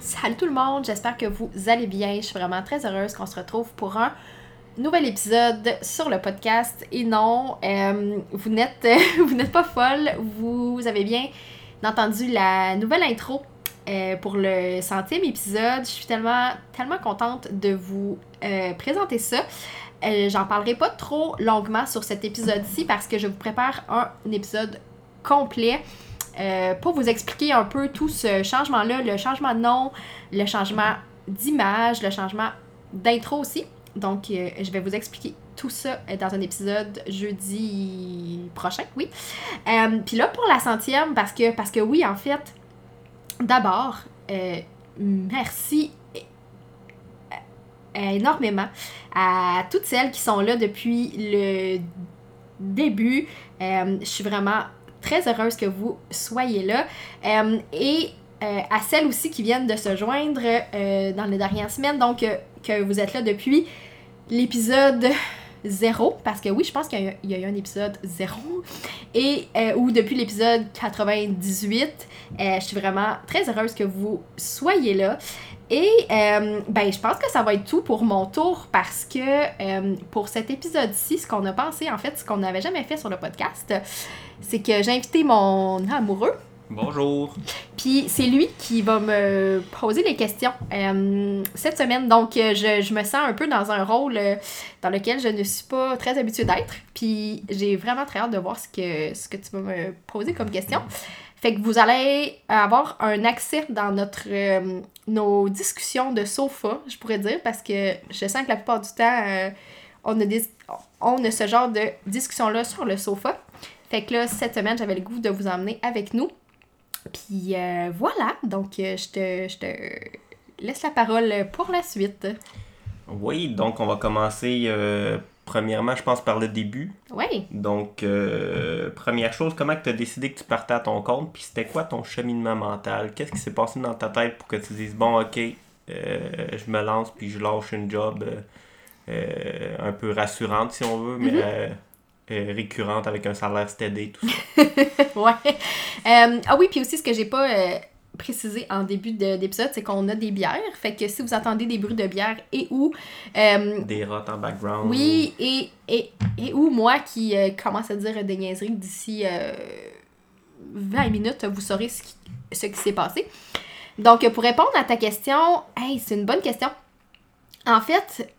Salut tout le monde, j'espère que vous allez bien. Je suis vraiment très heureuse qu'on se retrouve pour un nouvel épisode sur le podcast. Et non, euh, vous n'êtes vous n'êtes pas folle, vous avez bien entendu la nouvelle intro euh, pour le centième épisode. Je suis tellement, tellement contente de vous euh, présenter ça. J'en parlerai pas trop longuement sur cet épisode-ci parce que je vous prépare un, épisode complet euh, pour vous expliquer un peu tout ce changement-là, le changement de nom, le changement d'image, le changement d'intro aussi. Donc, euh, je vais vous expliquer tout ça dans un épisode jeudi prochain, oui. Puis là, pour la centième, parce que, parce que oui, en fait, d'abord, merci énormément à toutes celles qui sont là depuis le début. Euh, je suis vraiment très heureuse que vous soyez là. Euh, et euh, à celles aussi qui viennent de se joindre dans les dernières semaines, donc que vous êtes là depuis l'épisode 0, parce que oui, je pense qu'il y, a eu un épisode 0, et ou depuis l'épisode 98. je suis vraiment très heureuse que vous soyez là. Et euh, ben, je pense que ça va être tout pour mon tour parce que euh, pour cet épisode-ci, ce qu'on a pensé, en fait, ce qu'on n'avait jamais fait sur le podcast, c'est que j'ai invité mon amoureux. Bonjour. Puis c'est lui qui va me poser les questions euh, cette semaine. Donc je, je, me sens un peu dans un rôle dans lequel je ne suis pas très habituée d'être. Puis j'ai vraiment très hâte de voir ce que, ce que tu vas me poser comme question. Fait que vous allez avoir un accès dans notre euh, nos discussions de sofa, je pourrais dire, parce que je sens que la plupart du temps, euh, on, a des, on a ce genre de discussion-là sur le sofa. Fait que là, cette semaine, j'avais le goût de vous emmener avec nous. Puis euh, voilà, donc je te, je te laisse la parole pour la suite. Oui, donc on va commencer premièrement, je pense, par le début. Oui. Donc, euh, première chose, comment tu as décidé que tu partais à ton compte? Puis c'était quoi ton cheminement mental? Qu'est-ce qui s'est passé dans ta tête pour que tu dises, bon, ok, euh, je me lance puis je lâche une job euh, un peu rassurante, si on veut, mais mm-hmm. récurrente avec un salaire steady, tout ça. ouais. ah oui, puis aussi, ce que j'ai pas préciser en début d'épisode, c'est qu'on a des bières. Fait que si vous entendez des bruits de bière et ou... Euh, des rats en background. Oui, et, et, et ou moi qui euh, commence à dire des niaiseries d'ici 20 euh, minutes, vous saurez ce qui, ce qui s'est passé. Donc, pour répondre à ta question, hey, c'est une bonne question. En fait,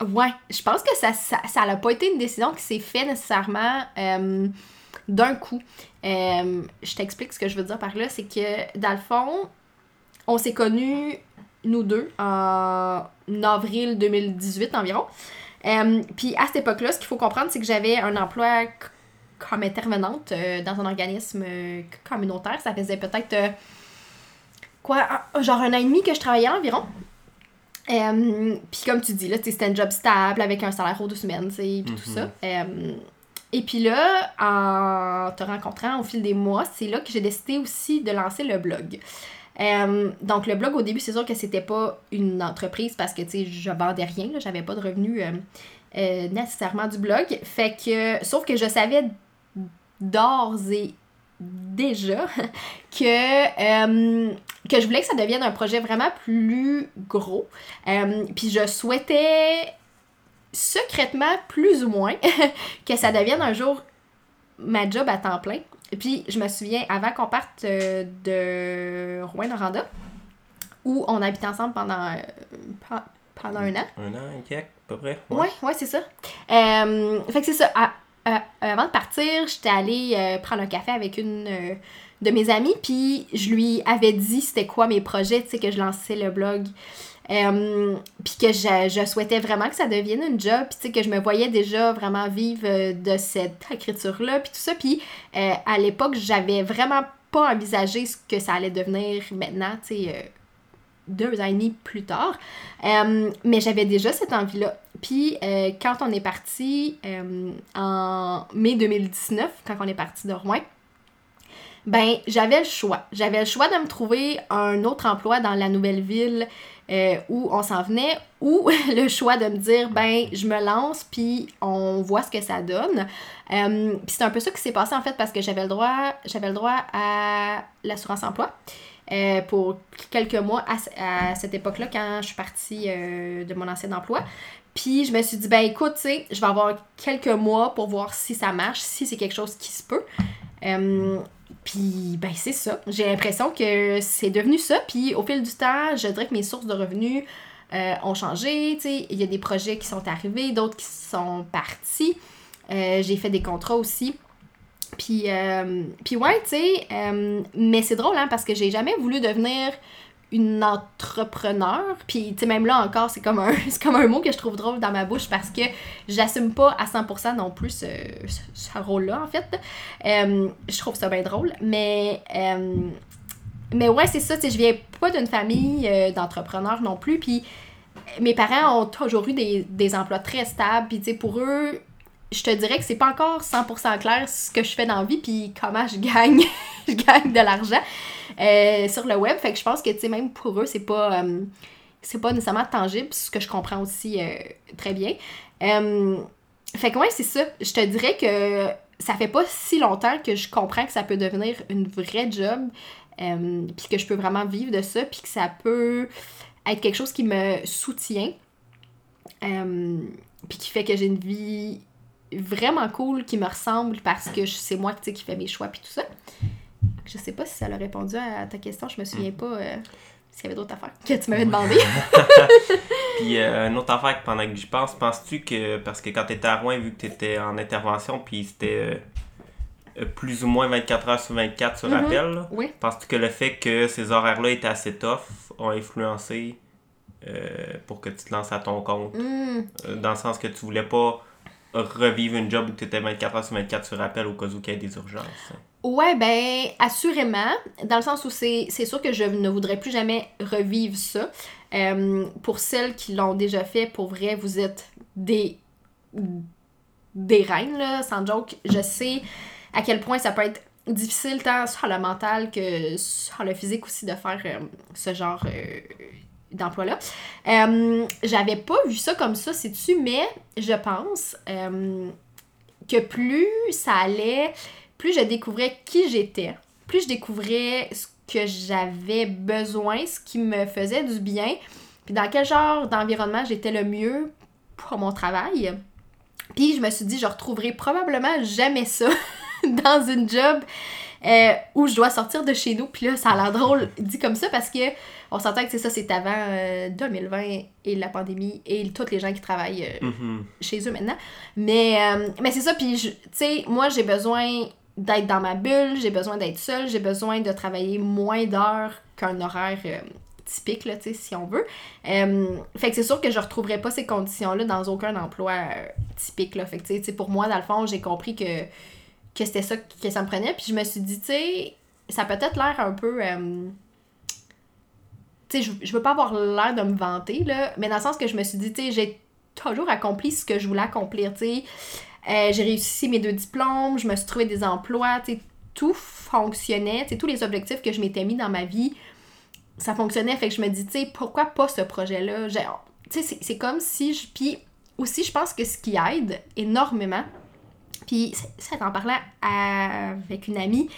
ouais, je pense que ça n'a ça, ça pas été une décision qui s'est faite nécessairement d'un coup. Euh, je t'explique ce que je veux dire par là, c'est que dans le fond, on s'est connus, nous deux, en avril 2018 environ. Euh, puis à cette époque-là, ce qu'il faut comprendre, c'est que j'avais un emploi comme intervenante euh, dans un organisme communautaire. Ça faisait peut-être quoi, genre un an et demi que je travaillais environ. Puis comme tu dis, là, c'était un job stable avec un salaire aux deux semaines, puis tout ça. Mm-hmm. Et puis là, en te rencontrant au fil des mois, c'est là que j'ai décidé aussi de lancer le blog. Donc le blog au début c'est sûr que c'était pas une entreprise parce que tu sais je vendais rien j'avais pas de revenus euh, euh, nécessairement du blog fait que sauf que je savais d'ores et déjà que que je voulais que ça devienne un projet vraiment plus gros puis je souhaitais secrètement, plus ou moins, que ça devienne un jour ma job à temps plein. Puis, je me souviens, avant qu'on parte euh, de Rouen-Noranda, où on habite ensemble pendant, euh, pe- pendant un an. Un an, un quelques, à peu près. Ouais, ouais, c'est ça. Euh, fait que c'est ça. À- à- avant de partir, j'étais allée euh, prendre un café avec une euh, de mes amies, puis je lui avais dit c'était quoi mes projets, tu sais, que je lançais le blog. Euh, puis que je, souhaitais vraiment que ça devienne une job, puis tu sais, que je me voyais déjà vraiment vivre euh, de cette écriture-là, puis tout ça. Puis euh, à l'époque, j'avais vraiment pas envisagé ce que ça allait devenir maintenant, tu sais, euh, deux demi plus tard. Euh, mais j'avais déjà cette envie-là. Puis euh, quand on est parti euh, en mai 2019, quand on est parti de Rouen, ben j'avais le choix. J'avais le choix de me trouver un autre emploi dans la nouvelle ville où on s'en venait, ou le choix de me dire ben je me lance puis on voit ce que ça donne. Puis c'est un peu ça qui s'est passé en fait parce que j'avais le droit, j'avais le droit à l'assurance emploi. Euh, pour quelques mois à, ce- à cette époque-là quand je suis partie euh, de mon ancien emploi. Puis je me suis dit, ben écoute, tu sais, je vais avoir quelques mois pour voir si ça marche, si c'est quelque chose qui se peut. Euh, puis ben c'est ça. J'ai l'impression que c'est devenu ça. Puis au fil du temps, je dirais que mes sources de revenus ont changé. Il y a des projets qui sont arrivés, d'autres qui sont partis. J'ai fait des contrats aussi. Puis, euh, puis ouais, tu sais, euh, mais c'est drôle, hein, parce que j'ai jamais voulu devenir une entrepreneur. Puis, tu sais, même là encore, c'est comme, un, comme un mot que je trouve drôle dans ma bouche parce que j'assume pas à 100% non plus ce, ce, rôle-là, en fait. Euh, je trouve ça bien drôle. Mais, euh, mais ouais, c'est ça, tu sais, je viens pas d'une famille d'entrepreneurs non plus. Puis, mes parents ont toujours eu des, des emplois très stables. Puis, tu sais, pour eux, je te dirais que c'est pas encore 100% clair ce que je fais dans la vie puis comment je gagne je gagne de l'argent euh, sur le web. Fait que je pense que tu sais même pour eux c'est pas euh, c'est pas nécessairement tangible ce que je comprends aussi euh, très bien. Fait que ouais c'est ça. Je te dirais que ça fait pas si longtemps que je comprends que ça peut devenir une vraie job puis que je peux vraiment vivre de ça puis que ça peut être quelque chose qui me soutient puis qui fait que j'ai une vie vraiment cool qui me ressemble parce que c'est moi tu qui fais mes choix puis tout ça. Je sais pas si ça a répondu à ta question, je me souviens pas euh, s'il y avait d'autres affaires que tu m'avais demandé. Puis euh, une autre affaire que pendant que j'y pense, penses-tu que, parce que quand t'étais à Rouen, vu que t'étais en intervention, puis c'était euh, plus ou moins 24 heures sur 24 sur appel, là, oui. penses-tu que le fait que ces horaires-là étaient assez tough ont influencé pour que tu te lances à ton compte? Euh, dans le sens que tu voulais pas revivre une job où tu étais 24 heures sur 24 sur appel au cas où il y ait des urgences. hein? Ouais, ben, assurément, dans le sens où c'est sûr que je ne voudrais plus jamais revivre ça. Euh, pour celles qui l'ont déjà fait, pour vrai, vous êtes des, des reines, là, sans joke. Je sais à quel point ça peut être difficile, tant sur le mental que sur le physique aussi, de faire euh, ce genre euh, d'emploi-là. Euh, J'avais pas vu ça comme ça, sais-tu, mais je pense euh, que plus ça allait plus je découvrais qui j'étais, plus je découvrais ce que j'avais besoin, ce qui me faisait du bien, puis dans quel genre d'environnement j'étais le mieux pour mon travail. Puis je me suis dit, je retrouverai probablement jamais ça dans une job euh, où je dois sortir de chez nous. Puis là, ça a l'air drôle dit comme ça parce que on s'entend que c'est ça, c'est avant euh, 2020 et la pandémie et tous les gens qui travaillent euh, Mhm. chez eux maintenant. Mais, euh, mais c'est ça, puis tu sais, moi j'ai besoin d'être dans ma bulle, j'ai besoin d'être seule, j'ai besoin de travailler moins d'heures qu'un horaire euh, typique, là, tu sais, si on veut. Euh, fait que c'est sûr que je retrouverai pas ces conditions-là dans aucun emploi euh, typique, là. Fait que tu sais, tu sais, pour moi, dans le fond, j'ai compris que, que c'était ça que ça me prenait, puis je me suis dit, tu sais, ça a peut-être l'air un peu... euh, je, je veux pas avoir l'air de me vanter, là, mais dans le sens que je me suis dit, tu sais, j'ai toujours accompli ce que je voulais accomplir, tu sais. Euh, j'ai réussi mes deux diplômes, je me suis trouvé des emplois, tu sais, tout fonctionnait, tu sais, tous les objectifs que je m'étais mis dans ma vie, ça fonctionnait, fait que je me dis, tu sais, pourquoi pas ce projet-là? Tu sais, c'est- comme si je... Puis aussi, je pense que ce qui aide énormément, puis ça- t'en parlait avec une amie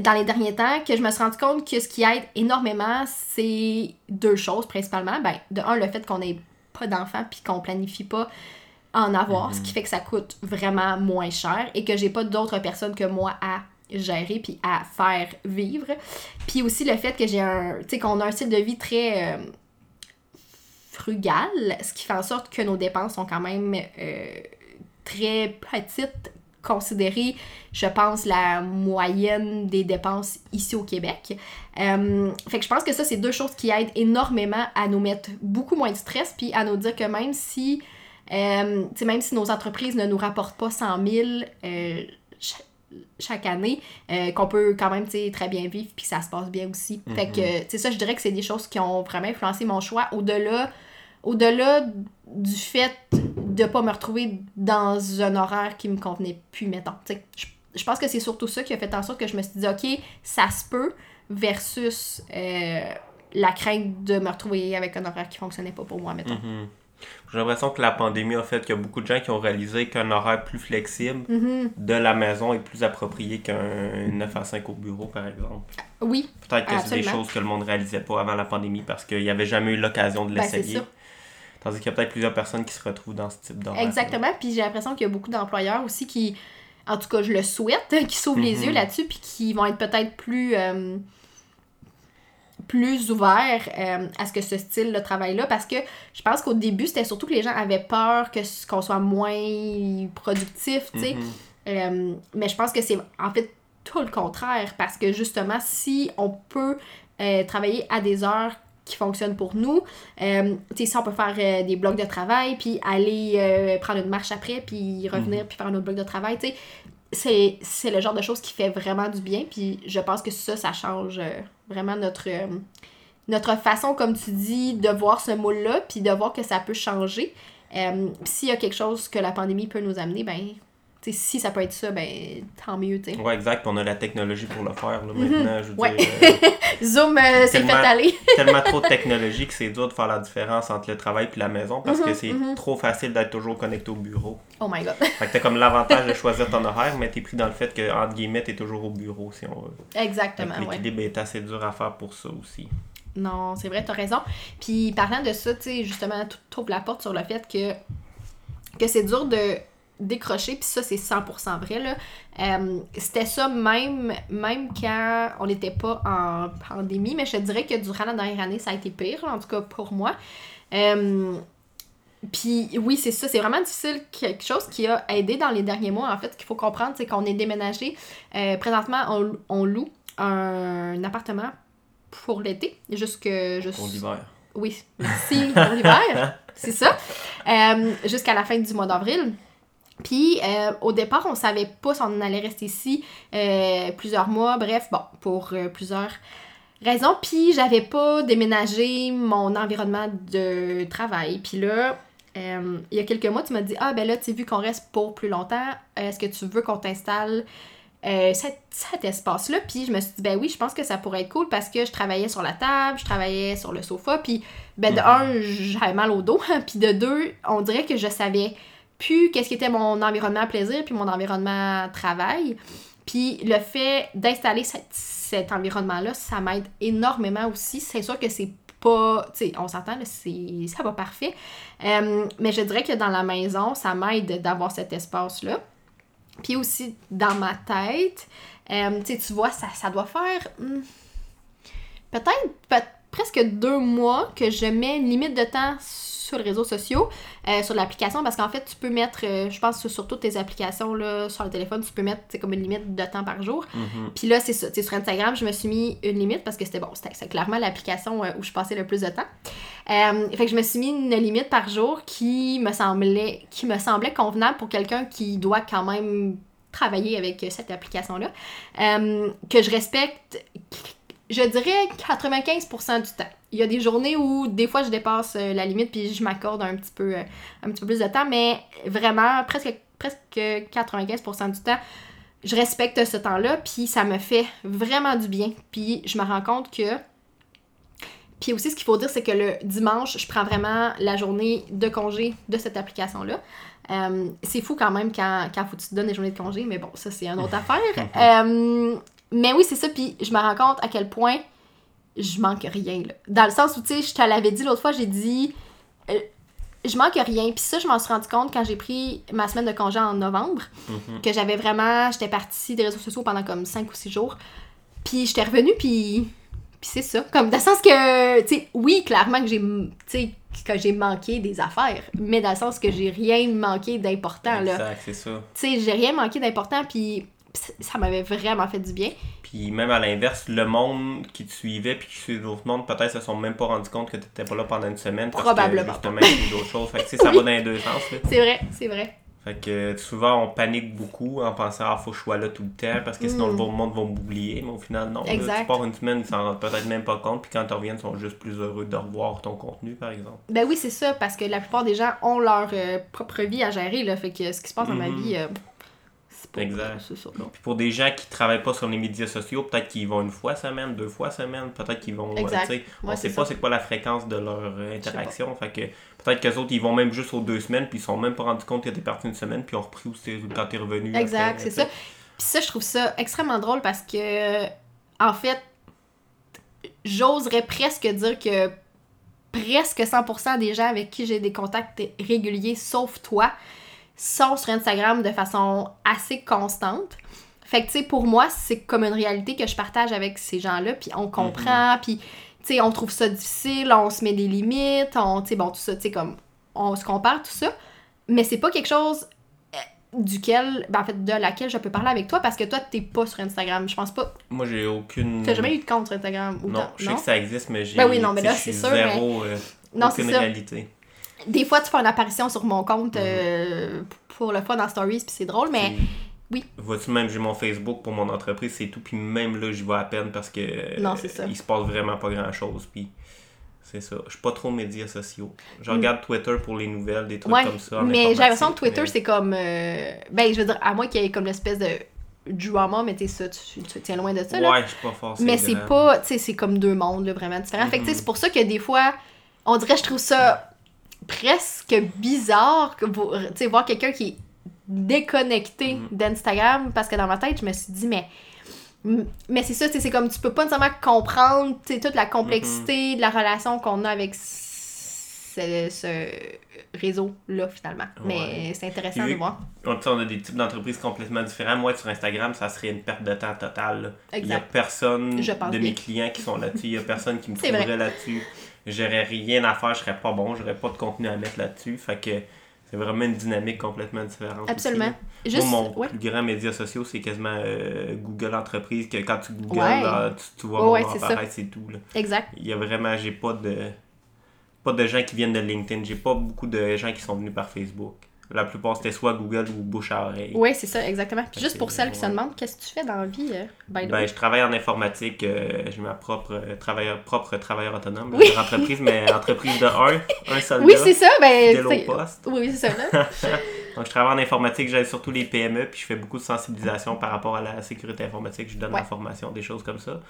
dans les derniers temps, que je me suis rendu compte que ce qui aide énormément, c'est deux choses principalement. Ben, de un, le fait qu'on n'ait pas d'enfants puis qu'on planifie pas en avoir, ce qui fait que ça coûte vraiment moins cher et que j'ai pas d'autres personnes que moi à gérer puis à faire vivre. Puis aussi le fait que j'ai un, tu sais, qu'on a un style de vie très euh, frugal, ce qui fait en sorte que nos dépenses sont quand même euh, très petites considérer, je pense, la moyenne des dépenses ici au Québec. Euh, fait que je pense que ça, c'est deux choses qui aident énormément à nous mettre beaucoup moins de stress, puis à nous dire que même si, euh, même si nos entreprises ne nous rapportent pas 100 000 euh, chaque année, euh, qu'on peut quand même très bien vivre, puis ça se passe bien aussi. Fait que, tu ça, je dirais que c'est des choses qui ont vraiment influencé mon choix au-delà au-delà du fait de pas me retrouver dans un horaire qui me convenait plus, mettons. Je, je pense que c'est surtout ça qui a fait en sorte que je me suis dit, OK, ça se peut, versus euh, la crainte de me retrouver avec un horaire qui fonctionnait pas pour moi, mettons. Mhm. J'ai l'impression que la pandémie a fait qu'il y a beaucoup de gens qui ont réalisé qu'un horaire plus flexible Mhm. de la maison est plus approprié qu'un 9 à 5 au bureau, par exemple. Oui, Peut-être que c'est des choses que le monde réalisait pas avant la pandémie parce qu'il n'y avait jamais eu l'occasion de Ben, l'essayer. ça. Tandis qu'il y a peut-être plusieurs personnes qui se retrouvent dans ce type d'horaire. exactement. Puis j'ai l'impression qu'il y a beaucoup d'employeurs aussi qui, en tout cas, je le souhaite, qui s'ouvrent les Mhm. yeux là-dessus, puis qui vont être peut-être plus. euh, plus ouverts euh, à ce que ce style de travail-là parce que je pense qu'au début c'était surtout que les gens avaient peur que qu'on soit moins productif tu sais Mhm. Euh, mais je pense que c'est en fait tout le contraire parce que justement, si on peut travailler à des heures qui fonctionnent pour nous, euh, tu sais, si on peut faire euh, des blocs de travail, puis aller euh, prendre une marche après, puis revenir, puis faire un autre bloc de travail, tu sais, c'est, c'est le genre de choses qui fait vraiment du bien, puis je pense que ça, ça change vraiment notre, notre façon, comme tu dis, de voir ce moule-là, puis de voir que ça peut changer. S'il y a quelque chose que la pandémie peut nous amener, ben, si ça peut être ça, ben, tant mieux, tu sais. Ouais, exact. Puis on a la technologie pour le faire. Là, maintenant, je veux Mhm. Ouais. dire, euh, Zoom, euh, c'est fait Tellement- aller. tellement trop de technologie que c'est dur de faire la différence entre le travail et la maison parce que Mhm, c'est mhm. trop facile d'être toujours connecté au bureau. Oh my god. Fait que t'as comme l'avantage de choisir ton horaire, mais t'es pris dans le fait que, entre guillemets, t'es toujours au bureau si on veut. Fait Exactement, que ouais. L'équilibre est assez dur à faire pour ça aussi. Non, c'est vrai, t'as raison. Puis parlant de ça, tu sais, justement, tu trouves la porte sur le fait que, que c'est dur de décrocher, puis ça, c'est 100% vrai, là. Euh, C'était ça même, même quand on n'était pas en pandémie, mais je te dirais que durant la dernière année, ça a été pire, là, en tout cas pour moi. Euh, puis oui, c'est ça, c'est vraiment difficile. Quelque chose qui a aidé dans les derniers mois, en fait, qu'il faut comprendre, c'est qu'on est déménagé. Euh, présentement, on, on loue un appartement pour l'été, jusque... jusque Pour l'hiver. oui, merci pour l'hiver, c'est ça. Jusqu'à la fin du mois d'avril. Puis euh, au départ, on savait pas si on allait rester ici euh, plusieurs mois, bref, bon, pour euh, plusieurs raisons. Puis j'avais pas déménagé mon environnement de travail. Puis là, il y a quelques mois, tu m'as dit Ah, ben là, tu as vu qu'on reste pour plus longtemps. Est-ce que tu veux qu'on t'installe cet, cet espace-là? Puis je me suis dit Ben oui, je pense que ça pourrait être cool parce que je travaillais sur la table, je travaillais sur le sofa. Puis ben de Mhm. un, j'avais mal au dos. Puis de deux, on dirait que je savais qu'est-ce qui était mon environnement plaisir puis mon environnement travail. Puis le fait d'installer cet, environnement-là, ça m'aide énormément aussi. C'est sûr que c'est pas. Tu sais, on s'entend, c'est ça va parfait. Euh, mais je dirais que dans la maison, ça m'aide d'avoir cet espace-là. Puis aussi, dans ma tête, euh, tu vois, ça, ça doit faire hmm, peut-être peut- presque deux mois que je mets une limite de temps sur les réseaux sociaux, euh, sur l'application, parce qu'en fait, tu peux mettre, euh, je pense que sur toutes tes applications là, sur le téléphone, tu peux mettre c'est comme une limite de temps par jour. Mhm. Puis là, c'est ça. Sur Instagram, je me suis mis une limite parce que c'était bon, c'était c'est clairement l'application euh, où je passais le plus de temps. Fait que je me suis mis une limite par jour qui me semblait, qui me semblait convenable pour quelqu'un qui doit quand même travailler avec cette application-là. Que je respecte, je dirais 95% du temps. Il y a des journées où des fois je dépasse euh, la limite puis je m'accorde un petit peu euh, un petit peu plus de temps, mais vraiment presque presque 95% du temps, je respecte ce temps-là, puis ça me fait vraiment du bien. Puis je me rends compte que. Puis aussi, ce qu'il faut dire, c'est que le dimanche, je prends vraiment la journée de congé de cette application-là. Euh, c'est fou quand même quand, quand faut que tu te donnes des journées de congé, mais bon, ça, c'est une autre affaire. Euh, mais oui, c'est ça, puis je me rends compte à quel point je manque rien. Là. Dans le sens où, tu sais, je te l'avais dit l'autre fois, j'ai dit. euh, je manque rien. Puis ça, je m'en suis rendu compte quand j'ai pris ma semaine de congé en novembre, Mhm. que j'avais vraiment. J'étais partie des réseaux sociaux pendant comme 5 ou 6 jours. Puis j'étais revenue, puis. Puis c'est ça. Comme dans le sens que. Tu sais, oui, clairement que j'ai. Tu sais, que j'ai manqué des affaires, mais dans le sens que j'ai rien manqué d'important, là. Exact, c'est ça. Tu sais, j'ai rien manqué d'important, puis ça- m'avait vraiment fait du bien. Puis même à l'inverse, le monde qui te suivait puis qui suivait d'autres mondes, peut-être se sont même pas rendu compte que t'étais pas là pendant une semaine. Parce Probablement Que, justement, d'autres choses. Fait que tu ça va dans les deux sens. C'est vrai, c'est vrai. Fait que souvent on panique beaucoup en pensant ah faut que je sois là tout le temps parce que sinon Mm. le monde va m'oublier. Mais au final, non. là, Exact. tu pars une semaine, ils s'en rendent peut-être même pas compte. Puis quand ils reviennent, ils sont juste plus heureux de revoir ton contenu, par exemple. Ben oui, c'est ça, parce que la plupart des gens ont leur euh, propre vie à gérer, là. Fait que ce qui se passe dans ma Mhm. vie, euh, Exact. Ça, là. Puis pour des gens qui travaillent pas sur les médias sociaux, peut-être qu'ils vont une fois semaine, deux fois semaine, peut-être qu'ils vont. euh, Exact. sais, on Ouais, sait pas c'est quoi la fréquence de leur euh, interaction. Fait que peut-être qu'eux autres, ils vont même juste aux deux semaines, puis ils sont même pas rendus compte que t'es parti une semaine, puis ont repris où c'était quand t'es revenu. Exact, c'est ça. Puis ça, je trouve ça extrêmement drôle parce que, en fait, j'oserais presque dire que presque 100% des gens avec qui j'ai des contacts réguliers, sauf toi, sont sur Instagram de façon assez constante. Fait que, tu sais, pour moi, c'est comme une réalité que je partage avec ces gens-là, puis on comprend, puis, tu sais, on trouve ça difficile, on se met des limites, on, tu sais, bon, tout ça, tu sais, comme, on se compare, tout ça, mais c'est pas quelque chose euh, duquel, ben, en fait, de laquelle je peux parler avec toi, parce que toi, t'es pas sur Instagram, je pense pas, Moi, j'ai aucune. t'as jamais eu de compte sur Instagram, ou Non, je sais que ça existe, mais j'ai. Ben oui, non, mais là, c'est sûr, Zéro, euh, Non, aucune c'est ça. réalité. Des fois, tu fais une apparition sur mon compte Mhm. euh, pour le fun en stories, puis c'est drôle, mais oui. Vois-tu, même j'ai mon Facebook pour mon entreprise, c'est tout. Puis même là, j'y vais à peine parce que. euh, Non, c'est ça. Il se passe vraiment pas grand-chose. Puis c'est ça. Je suis pas trop médias sociaux. Je Mm. regarde Twitter pour les nouvelles, des trucs ouais, comme ça. mais j'ai l'impression que Twitter, mais- c'est comme, euh, ben, je veux dire, à moins qu'il y ait comme l'espèce de drama, mais sais, ça, tu, tu tiens loin de ça, là. Ouais, je suis pas fort. Mais c'est pas, tu sais, c'est comme deux mondes, là, vraiment différents. Fait que, tu sais, Mhm. c'est pour ça que des fois, on dirait, je trouve ça presque bizarre, que vous- tu sais, voir quelqu'un qui est déconnecté Mhm. d'Instagram, parce que dans ma tête, je me suis dit, mais. Mais c'est ça, c'est comme tu peux pas nécessairement comprendre toute la complexité Mhm. de la relation qu'on a avec ce, ce réseau-là, finalement. Mais c'est intéressant de voir. On, a des types d'entreprises complètement différents. Moi, sur Instagram, ça serait une perte de temps totale. Il y a personne Je de mes clients qui sont là-dessus. Il y a personne qui me trouverait là-dessus. J'aurais rien à faire, je serais pas bon, j'aurais pas de contenu à mettre là-dessus. Fait que c'est vraiment une dynamique complètement différente. Absolument. aussi. Juste, Moi, mon ouais. plus grand média social, c'est quasiment euh, Google Entreprise, que quand tu Ouais. là, tu, tu vois Ouais, mon apparaître, c'est tout. Là. Exact. Il y a vraiment, j'ai pas de pas de gens qui viennent de LinkedIn. J'ai pas beaucoup de gens qui sont venus par Facebook. La plupart, c'était soit Google ou bouche à oreille. Oui, c'est ça, exactement. Puis juste pour celles qui se demandent, qu'est-ce que tu fais dans la vie, euh, by the Ben, way? je travaille en informatique, euh, j'ai ma propre euh, travailleur, propre travailleur autonome, Oui. entreprise, mais entreprise de un, un seul Oui, c'est ça, ben. poste. Oui, c'est ça, là. Donc, je travaille en informatique, j'aide surtout les PME, puis je fais beaucoup de sensibilisation par rapport à la sécurité informatique, je donne Ouais. la formation, des choses comme ça.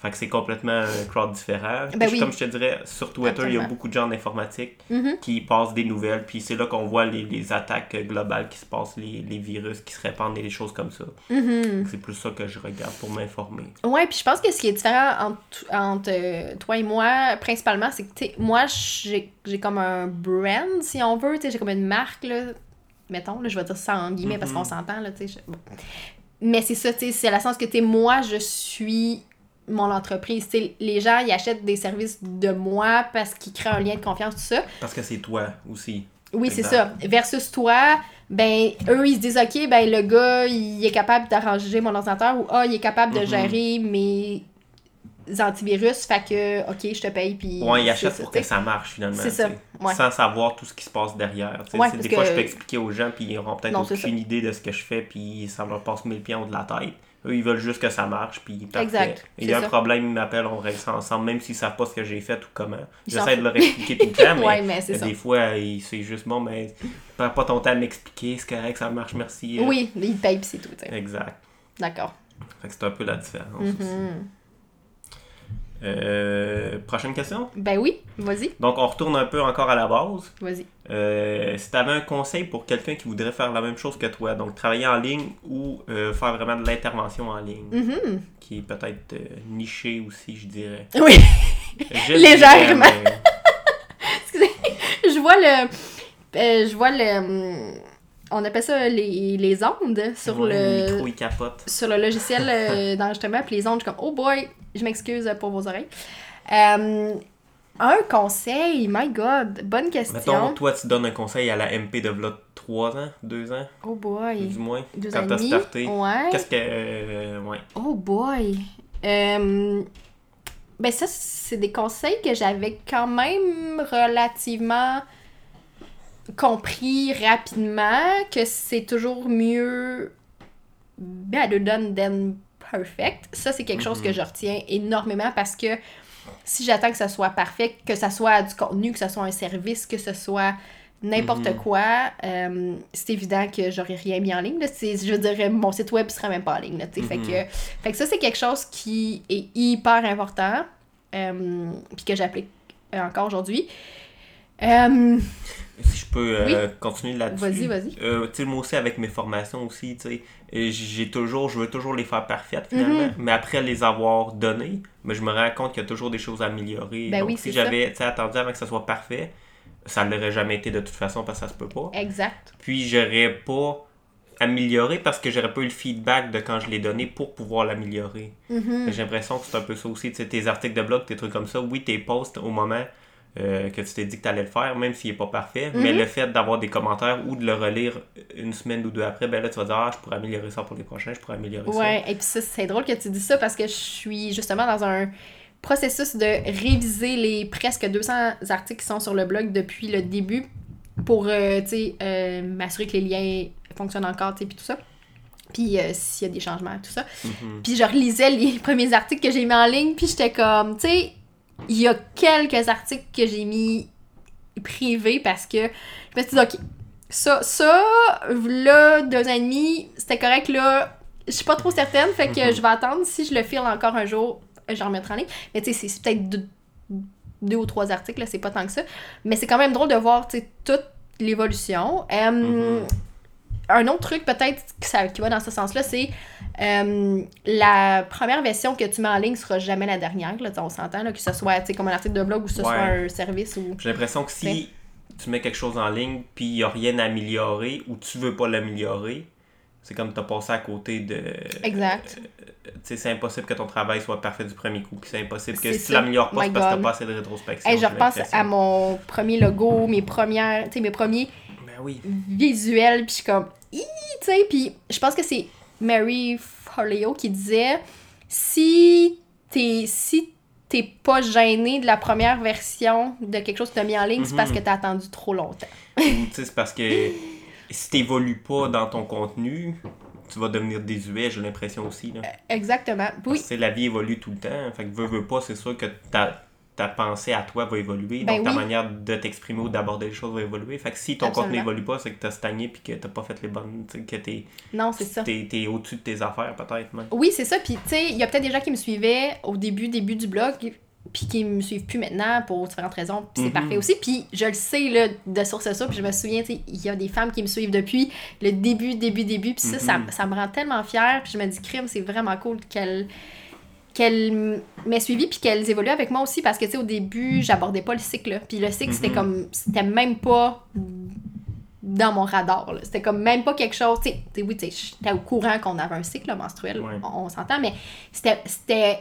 Fait que c'est complètement un crowd différent. Ben oui. Comme je te dirais, sur Twitter, il y a beaucoup de gens en informatique Mhm. qui passent des nouvelles, puis c'est là qu'on voit les, les attaques globales qui se passent, les, les virus qui se répandent et des choses comme ça. Mhm. C'est plus ça que je regarde pour m'informer. Ouais, puis je pense que ce qui est différent entre, entre euh, toi et moi, principalement, c'est que, moi, j'ai comme un brand, si on veut, j'ai comme une marque, là, mettons, là, je vais dire ça en guillemets parce Mhm. qu'on s'entend, bon. Mais c'est ça, c'est la sens que, sais, moi, je suis mon entreprise, tu sais, les gens, ils achètent des services de moi parce qu'ils créent un lien de confiance, tout ça. Parce que c'est toi aussi. Oui, c'est ça. Versus toi, ben, eux, ils se disent, OK, ben, le gars, il est capable d'arranger mon ordinateur ou, ah, il est capable de Mhm. gérer mes antivirus, fait que, OK, je te paye, puis. Ouais, ils achètent pour que ça marche finalement. C'est ça, ouais. Sans savoir tout ce qui se passe derrière. Ouais, des fois, que- je peux expliquer aux gens, puis ils n'auront peut-être aucune idée de ce que je fais, puis ça leur passe mille pieds en haut de la tête. Eux, ils veulent juste que ça marche, puis parfait. Exact, Il y a un ça. problème, ils m'appellent, on règle ça ensemble, même s'ils savent pas ce que j'ai fait ou comment. J'essaie de leur expliquer tout le temps, mais, Ouais, mais c'est ça. des fois, c'est juste bon, mais perds pas ton temps à m'expliquer, c'est correct, ça marche, merci. euh. Oui, ils payent, puis c'est tout. Exact. D'accord. Fait que c'est un peu la différence aussi. Euh, prochaine question? Ben oui, vas-y, Donc, on retourne un peu encore à la base. vas-y. Euh, si tu avais un conseil pour quelqu'un qui voudrait faire la même chose que toi, donc travailler en ligne ou euh, faire vraiment de l'intervention en ligne, Mhm. qui est peut-être niché aussi, je dirais. Oui, Je Légèrement. dirais, mais- je vois le. je vois le. hum, On appelle ça les, les ondes sur Ouais, Le le micro, il capote. sur le logiciel d'enregistrement, puis les ondes, je suis comme, oh boy, je m'excuse pour vos oreilles. Euh, un conseil, my god, bonne question. Mettons, toi, tu donnes un conseil à la MP de v'là 3 ans, 2 ans, Oh boy. du moins, Deux quand t'as starté. Ouais. Qu'est-ce que. euh, ouais. Oh boy. Euh, ben ça, c'est des conseils que j'avais quand même relativement compris rapidement, que c'est toujours mieux better done than perfect. Ça, c'est quelque chose que Mhm. je retiens énormément parce que si j'attends que ça soit parfait, que ça soit du contenu, que ça soit un service, que ce soit n'importe Mhm. quoi, euh, c'est évident que j'aurais rien mis en ligne. Là. Je dirais, mon site web serait même pas en ligne. Là, fait, Mhm. que, fait que ça, c'est quelque chose qui est hyper important, euh, puis que j'applique euh, encore aujourd'hui. Euh, Si je peux euh, continuer là-dessus. Vas-y, vas-y. Euh, tu sais, moi aussi, avec mes formations aussi, tu sais, euh, j'ai toujours, je veux toujours les faire parfaites finalement, Mhm. mais après les avoir données, mais je me rends compte qu'il y a toujours des choses à améliorer. Ben Donc, oui, si j'avais attendu avant que ça soit parfait, ça ne l'aurait jamais été de toute façon parce que ça se peut pas. exact. Puis j'aurais pas amélioré parce que j'aurais pas eu le feedback de quand je l'ai donné pour pouvoir l'améliorer. Mhm. J'ai l'impression que c'est un peu ça aussi, tu sais, tes articles de blog, tes trucs comme ça, oui, tes posts au moment euh, que tu t'es dit que tu allais le faire, même s'il n'est pas parfait, mais Mhm. le fait d'avoir des commentaires ou de le relire une semaine ou deux après, ben là, tu vas dire, ah, je pourrais améliorer ça pour les prochains, je pourrais améliorer ça. Ouais, et puis ça, c'est drôle que tu dis ça parce que je suis justement dans un processus de réviser les presque 200 articles qui sont sur le blog depuis le début pour, euh, tu sais, euh, m'assurer que les liens fonctionnent encore, tu sais, puis tout ça. Puis euh, s'il y a des changements, tout ça. Mhm. Puis je relisais les premiers articles que j'ai mis en ligne, puis j'étais comme, tu sais, il y a quelques articles que j'ai mis privés parce que je me suis dit, ok, ça, ça, là, deux ans et demi, c'était correct, là, je suis pas trop certaine, fait que Mhm. je vais attendre. Si je le file encore un jour, je remettrai en ligne. Mais tu sais, c'est- peut-être deux, deux ou trois articles, là, c'est pas tant que ça. Mais c'est quand même drôle de voir, tu sais, toute l'évolution. Mhm. Un autre truc, peut-être, qui va dans ce sens-là, c'est euh, la première version que tu mets en ligne sera jamais la dernière. Là, on s'entend, que ce soit comme un article de blog ou que ce Ouais. soit un service ou. J'ai l'impression que si tu mets quelque chose en ligne, puis il n'y a rien à améliorer, ou tu veux pas l'améliorer, c'est comme tu as passé à côté de... Exact. Tu sais, c'est impossible que ton travail soit parfait du premier coup, puis c'est impossible que si tu l'améliores pas, c'est parce que t'as pas assez de rétrospection. Hey, je repense à mon premier logo, mes premières, tu sais, mes premiers Ben oui. visuels, puis je suis comme! Tu sais, puis je pense que c'est Mary Forleo qui disait, si t'es, si t'es pas gêné de la première version de quelque chose que t'as mis en ligne, c'est parce Mhm. que t'as attendu trop longtemps. Ou, tu sais, c'est parce que si t'évolues pas dans ton contenu, tu vas devenir désuet, j'ai l'impression aussi. Là. Exactement. Parce Oui, que, la vie évolue tout le temps. Fait que veux, veux pas, c'est sûr que ta, ta pensée à toi va évoluer. Ben donc ta oui. manière de t'exprimer ou d'aborder les choses va évoluer. Fait que si ton Absolument. contenu évolue pas, c'est que t'as stagné puis que t'as pas fait les bonnes. que t'es, non, c'est ça. t'es, t'es au-dessus de tes affaires peut-être. même. Oui, c'est ça. Puis, tu sais, il y a peut-être des gens qui me suivaient au début, début du blog, puis qui me suivent plus maintenant pour différentes raisons. Puis c'est Mhm. parfait aussi. Puis je le sais, là, de source ça. Puis je me souviens, tu sais, il y a des femmes qui me suivent depuis le début, début, début. Puis ça, ça, Mhm. ça me rend tellement fière. Puis je me dis, crime, c'est vraiment cool qu'elle qu'elle m'ait suivi puis qu'elles évoluent avec moi aussi parce que tu sais au début j'abordais pas le cycle là. puis le cycle c'était Mhm. comme c'était même pas dans mon radar c'était comme même pas quelque chose tu sais oui tu j'étais au courant qu'on avait un cycle menstruel Ouais. on, on s'entend mais c'était c'était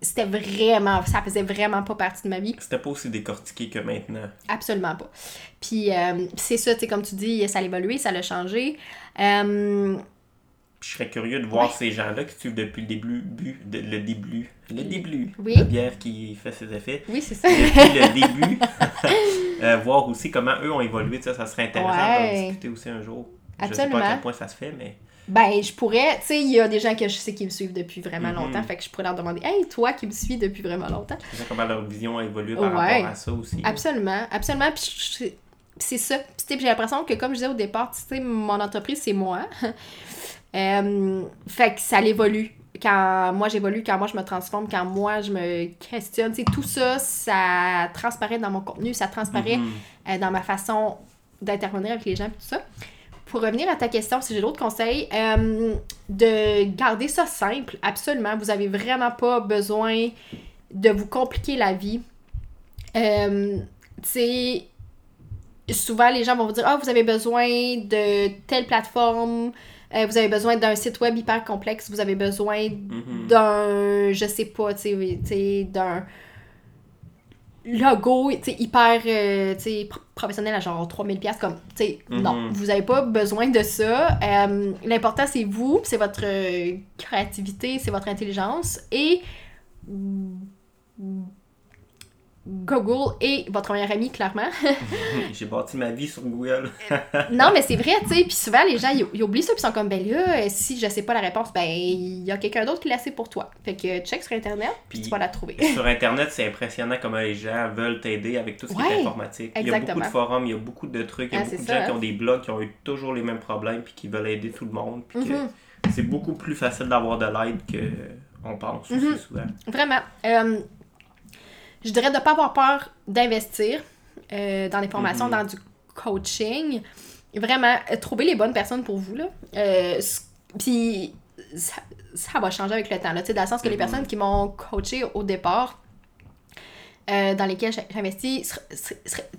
c'était vraiment ça faisait vraiment pas partie de ma vie C'était pas aussi décortiqué que maintenant. absolument pas puis euh, c'est ça tu sais comme tu dis ça a évolué ça l'a changé Euh, Puis je serais curieux de voir ces gens-là qui suivent depuis le début, bu- de- le début, le début, Oui. la bière qui fait ses effets. oui c'est ça Depuis le début, euh, voir aussi comment eux ont évolué, sais, ça serait intéressant Ouais. d'en discuter aussi un jour. Je sais Absolument. pas à quel point ça se fait, mais Ben, je pourrais, tu sais, il y a des gens que je sais qui me suivent depuis vraiment Mhm. longtemps, fait que je pourrais leur demander, hey, toi qui me suis depuis vraiment longtemps. sais comment leur vision a évolué par Ouais. rapport à ça aussi. Absolument, absolument. Puis c'est ça. Puis tu sais, j'ai l'impression que, comme je disais au départ, tu sais, mon entreprise, c'est moi. Euh, fait que ça l'évolue. Quand moi j'évolue, quand moi je me transforme, quand moi je me questionne, tout ça, ça transparaît dans mon contenu, ça transparaît Mhm. euh, dans ma façon d'intervenir avec les gens tout ça. Pour revenir à ta question, si j'ai d'autres conseils, euh, de garder ça simple, absolument. Vous avez vraiment pas besoin de vous compliquer la vie. Tu sais, souvent, les gens vont vous dire Ah, vous avez besoin de telle plateforme, euh, vous avez besoin d'un site web hyper complexe, vous avez besoin Mhm. d'un, je sais pas, tu sais, d'un logo, tu sais, hyper, euh, tu sais, pro- professionnel à genre 3000 pièces comme, tu sais, non, Mhm. vous avez pas besoin de ça. Euh, L'important, c'est vous, c'est votre créativité, c'est votre intelligence et Google est votre meilleur ami, clairement. J'ai bâti ma vie sur Google. non, mais c'est vrai, tu sais. Puis souvent, les gens, ils, oublient ça, puis ils sont comme, ben là, euh, si je sais pas la réponse, ben il y a quelqu'un d'autre qui l'a sait pour toi. Fait que check sur Internet, puis tu vas la trouver. sur Internet, c'est impressionnant comment les gens veulent t'aider avec tout ce qui Ouais, est informatique. Il y a beaucoup exactement. de forums, il y a beaucoup de trucs, il y a Ah, beaucoup de ça, gens qui ont des blogs qui ont eu toujours les mêmes problèmes puis qui veulent aider tout le monde. Puis que Mhm. c'est beaucoup plus facile d'avoir de l'aide que on pense aussi Mhm. souvent. Vraiment. Euh, je dirais de ne pas avoir peur d'investir euh, dans les formations, Mhm. dans du coaching. Vraiment, euh, trouver les bonnes personnes pour vous. Là. Euh, Puis ça, ça va changer avec le temps. Là, Tu sais, dans le sens que les Mhm. personnes qui m'ont coaché au départ, euh, dans lesquelles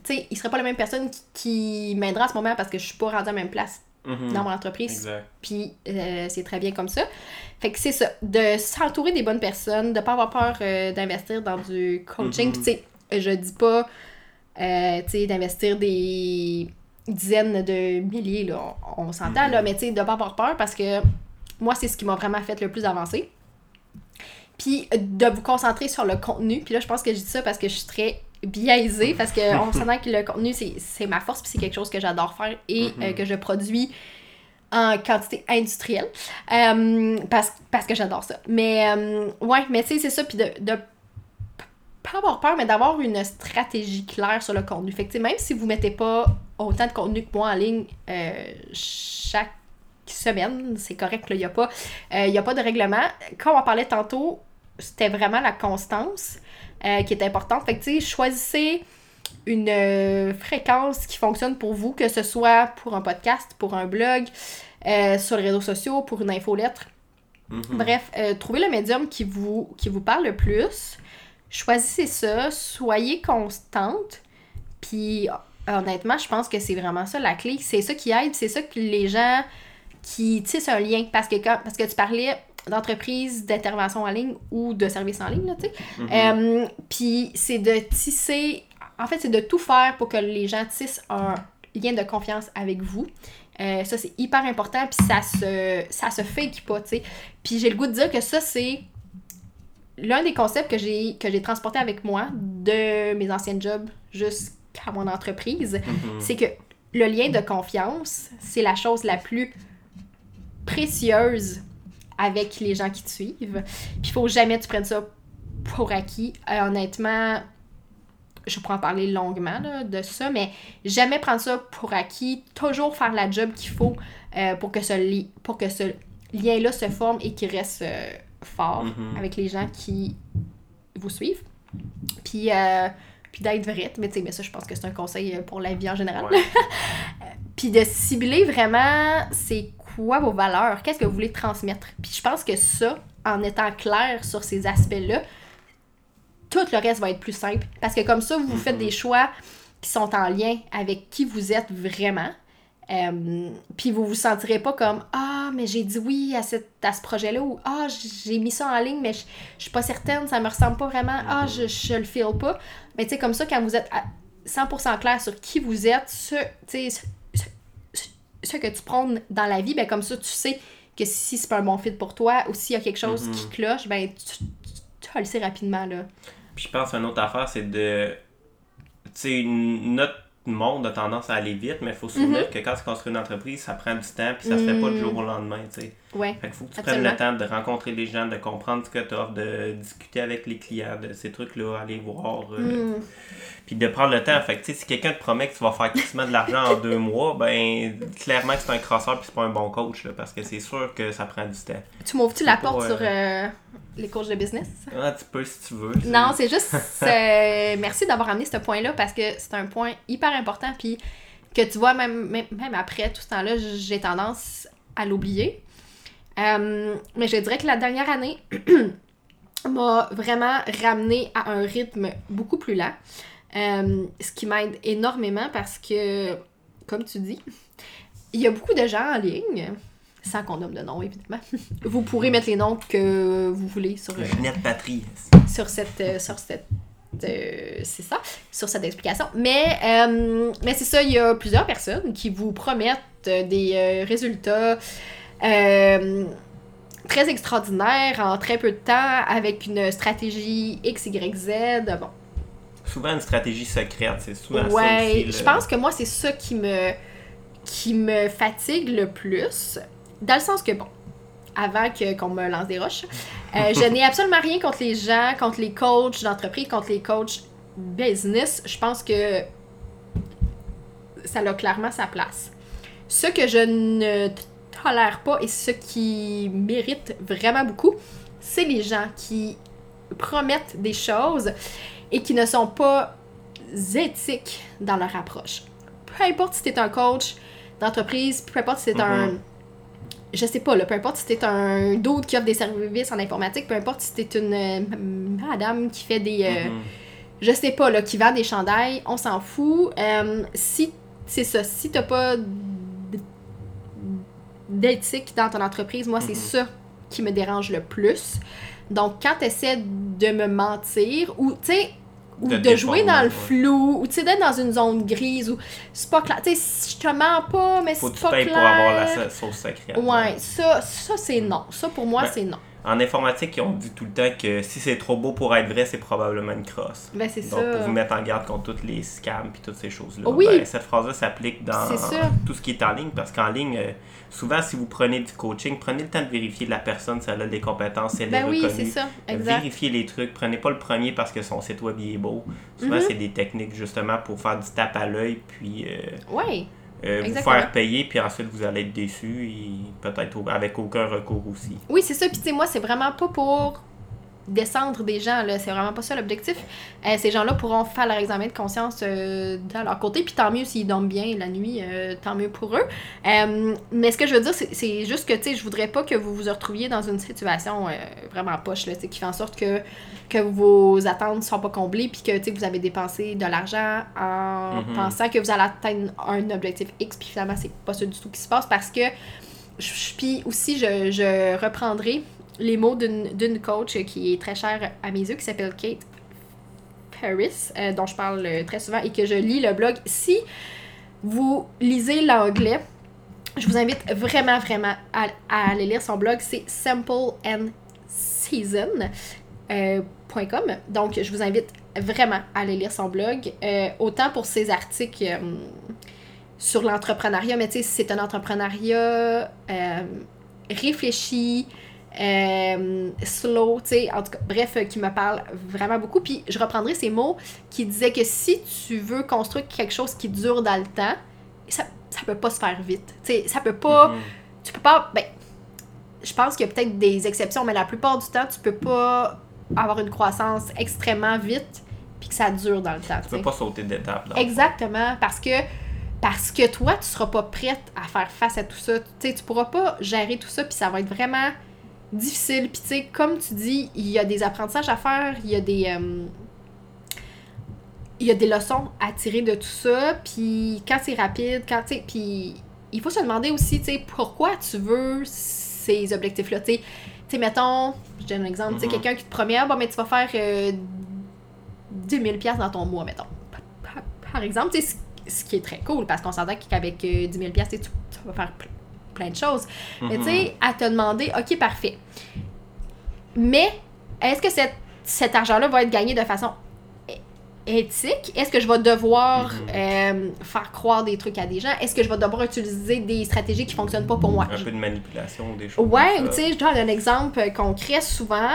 sais, ils ne seraient pas les mêmes personnes qui, qui m'aideraient à ce moment parce que je suis pas rendue à la même place Mhm. dans mon entreprise. Exact. Puis euh, c'est très bien comme ça. Fait que c'est ça, de s'entourer des bonnes personnes, de pas avoir peur euh, d'investir dans du coaching. Mhm. Puis tu sais, je dis pas, euh, tu sais, d'investir des dizaines de milliers, là, on, on s'entend, Mhm. là, mais tu sais, de pas avoir peur parce que moi, c'est ce qui m'a vraiment fait le plus avancer. Puis de vous concentrer sur le contenu. Puis là, je pense que je dis ça parce que je suis très biaisée, parce qu'on s'entend que le contenu, c'est ma force, puis c'est quelque chose que j'adore faire et Mhm. euh, que je produis en quantité industrielle. Euh, parce, parce que j'adore ça. Mais euh, ouais, mais tu sais, c'est ça. Puis de, pas avoir peur, mais d'avoir une stratégie claire sur le contenu. Fait que même si vous mettez pas autant de contenu que moi en ligne chaque semaine, c'est correct, il n'y a, pas, y a pas de règlement. Comme on parlait tantôt, c'était vraiment la constance euh, qui est importante. Fait que tu sais, choisissez une euh, fréquence qui fonctionne pour vous, que ce soit pour un podcast, pour un blog, euh, sur les réseaux sociaux, pour une infolettre. Mhm. Bref, trouvez le médium qui vous, qui vous parle le plus. Choisissez ça, soyez constante. Puis honnêtement, je pense que c'est vraiment ça la clé. C'est ça qui aide, c'est ça que les gens qui tissent un lien. Parce que, quand, parce que tu parlais d'entreprise, d'intervention en ligne ou de service en ligne, tu sais. Mhm. Euh, Puis c'est de tisser, en fait, c'est de tout faire pour que les gens tissent un lien de confiance avec vous. Euh, ça, c'est hyper important, puis ça se, ça se fake pas, tu sais. Puis j'ai le goût de dire que ça, c'est l'un des concepts que j'ai, que j'ai transporté avec moi de mes anciens jobs jusqu'à mon entreprise. Mhm. C'est que le lien de confiance, c'est la chose la plus précieuse avec les gens qui te suivent. Puis il faut jamais que tu prennes ça pour acquis. Euh, honnêtement, je pourrais en parler longuement là, de ça, mais jamais prendre ça pour acquis. Toujours faire la job qu'il faut euh, pour que ce, li- pour que ce lien-là se forme et qu'il reste euh, fort Mhm. avec les gens qui vous suivent. Puis, puis d'être vrai. Mais tu sais, mais ça, je pense que c'est un conseil pour la vie en général. Ouais. Puis de cibler vraiment, c'est quoi vos valeurs, qu'est-ce que vous voulez transmettre? Puis je pense que ça, en étant clair sur ces aspects-là, tout le reste va être plus simple. Parce que comme ça, vous faites Mhm. des choix qui sont en lien avec qui vous êtes vraiment. Euh, puis vous vous sentirez pas comme Ah, mais j'ai dit oui à, cette, à ce projet-là ou Ah, j'ai mis ça en ligne, mais je, je suis pas certaine, ça me ressemble pas vraiment. Ah, je, je le feel pas. Mais tu sais, comme ça, quand vous êtes à 100% clair sur qui vous êtes, ce, tu sais, ce, que tu prônes dans la vie, ben comme ça, tu sais que si c'est pas un bon fit pour toi ou s'il y a quelque chose Mhm. qui cloche, ben tu, tu, tu vas le sais rapidement, là. Puis je pense qu'une autre affaire, c'est de. Tu sais, notre monde a tendance à aller vite, mais il faut se souvenir Mhm. que quand tu construis une entreprise, ça prend du temps, puis ça se fait pas du Mm. jour au lendemain, tu sais. Ouais. Fait qu'il faut que tu Absolument. prennes le temps de rencontrer les gens, de comprendre ce que tu offres, de discuter avec les clients, de ces trucs-là, aller voir. euh, Mm. Puis de prendre le temps. Fait que, si quelqu'un te promet que tu vas faire quasiment de l'argent en deux mois, ben, clairement que c'est un crosseur puis c'est pas un bon coach, là, parce que c'est sûr que ça prend du temps. Tu m'ouvres-tu la porte euh, sur euh, les coachs de business? Ah, tu peux si tu veux. Non, c'est juste. euh, merci d'avoir amené ce point-là parce que c'est un point hyper important. Puis que tu vois, même, même, même après tout ce temps-là, j'ai tendance à l'oublier. Euh, mais je dirais que la dernière année m'a vraiment ramené à un rythme beaucoup plus lent. Euh, ce qui m'aide énormément parce que, comme tu dis, il y a beaucoup de gens en ligne, sans qu'on nomme de nom, évidemment. Vous pourrez mettre les noms que vous voulez sur, Ginette Patrie. sur cette. euh, sur cette euh, c'est ça, sur cette explication. Mais, euh, mais c'est ça, il y a plusieurs personnes qui vous promettent des résultats euh, très extraordinaires en très peu de temps avec une stratégie X, Y, Z. Bon, Souvent une stratégie secrète, c'est souvent ça Ouais, le- je pense que moi, c'est ça qui me, qui me fatigue le plus. Dans le sens que, bon, avant que, qu'on me lance des roches, euh, je n'ai absolument rien contre les gens, contre les coachs d'entreprise, contre les coachs business. Je pense que ça a clairement sa place. Ce que je ne tolère pas et ce qui mérite vraiment beaucoup, c'est les gens qui promettent des choses et qui ne sont pas éthiques dans leur approche. Peu importe si tu es un coach d'entreprise, peu importe si tu es un. Mhm. Je sais pas, là, peu importe si tu es un d'autre qui offre des services en informatique, peu importe si tu es une euh, madame qui fait des. euh, Mhm. je sais pas, là, qui vend des chandails, on s'en fout. Euh, si c'est ça, si t'as pas d'éthique dans ton entreprise, moi, c'est Mhm. ça qui me dérange le plus. Donc, quand tu essaies de me mentir ou, tu sais, ou De jouer dans le flou, ou tu sais, d'être dans une zone grise, ou c'est pas clair. Tu sais, je te mens pas, mais Faut que c'est tu pas payes clair. pour avoir la sa- sauce secrète. Ouais, ça, ça c'est non. Ça, pour moi, Ben, c'est non. En informatique, ils ont dit tout le temps que si c'est trop beau pour être vrai, c'est probablement une crosse. Ben, c'est Donc, ça. pour vous mettre en garde contre tous les scams et toutes ces choses-là, Oui. ben, cette phrase-là s'applique dans tout ce qui est en ligne parce qu'en ligne, euh, souvent, si vous prenez du coaching, prenez le temps de vérifier de la personne si elle a des compétences, si elle Ben est oui, c'est reconnue. ça. Exact. Vérifiez les trucs. Prenez pas le premier parce que son site web il est beau. Souvent, Mhm. c'est des techniques justement pour faire du tape à l'œil puis euh, Ouais. Euh, vous faire payer puis ensuite vous allez être déçu et peut-être au- avec aucun recours aussi. Oui, c'est ça. Puis, tu sais, moi, c'est vraiment pas pour descendre des gens, là. C'est vraiment pas ça l'objectif. Euh, ces gens-là pourront faire leur examen de conscience euh, de leur côté. Puis, tant mieux s'ils dorment bien la nuit, euh, tant mieux pour eux. Mais ce que je veux dire, c'est- juste que, tu sais, je voudrais pas que vous vous retrouviez dans une situation vraiment poche, là, tu sais, qui fait en sorte que, que vos attentes ne sont pas comblées. Puis que, tu sais, vous avez dépensé de l'argent en Mhm. pensant que vous allez atteindre un objectif X. Puis, finalement, c'est pas ça du tout qui se passe parce que Puis aussi, je, je reprendrai les mots d'une coach qui est très chère à mes yeux, qui s'appelle Kate Paris, euh, dont je parle euh, très souvent et que je lis le blog. Si vous lisez l'anglais, je vous invite vraiment, vraiment à, à aller lire son blog. C'est simpleandseason.com. Donc, je vous invite vraiment à aller lire son blog. Euh, autant pour ses articles euh, sur l'entrepreneuriat, mais tu sais, c'est un entrepreneuriat euh, réfléchi, euh, slow, tu sais, en tout cas, bref, qui me parle vraiment beaucoup. Puis je reprendrai ces mots qui disaient que si tu veux construire quelque chose qui dure dans le temps, ça, ça peut pas se faire vite. Tu sais, ça peut pas. Mhm. Tu peux pas. Ben, je pense qu'il y a peut-être des exceptions, mais la plupart du temps, tu peux pas avoir une croissance extrêmement vite puis que ça dure dans le temps. Tu tu sais. peux pas sauter d'étape. Exactement, parce que parce que toi, tu seras pas prête à faire face à tout ça. Tu sais, tu pourras pas gérer tout ça, puis ça va être vraiment difficile. Puis tu sais, comme tu dis, il y a des apprentissages à faire, il y a des euh, il y a des leçons à tirer de tout ça. Puis quand c'est rapide, quand tu puis il faut se demander aussi, tu sais, pourquoi tu veux ces objectifs-là. Tu sais, mettons, je donne un exemple, tu sais, Mhm. quelqu'un qui te promet, ah, bon, mais tu vas faire euh, 10 000 piastres dans ton mois, mettons. Par, par exemple, tu sais, ce, qui est très cool, parce qu'on s'entend qu'avec euh, 10 000 piastres, tu, tu, vas faire ple- plein de choses. Mais tu sais, à te demander, OK, parfait. Mais est-ce que cette- cet argent-là va être gagné de façon éthique? Est-ce que je vais devoir Mhm. euh, faire croire des trucs à des gens? Est-ce que je vais devoir utiliser des stratégies qui fonctionnent pas pour moi? Un peu de manipulation des choses. Ouais, ou tu sais, je donne un exemple concret souvent.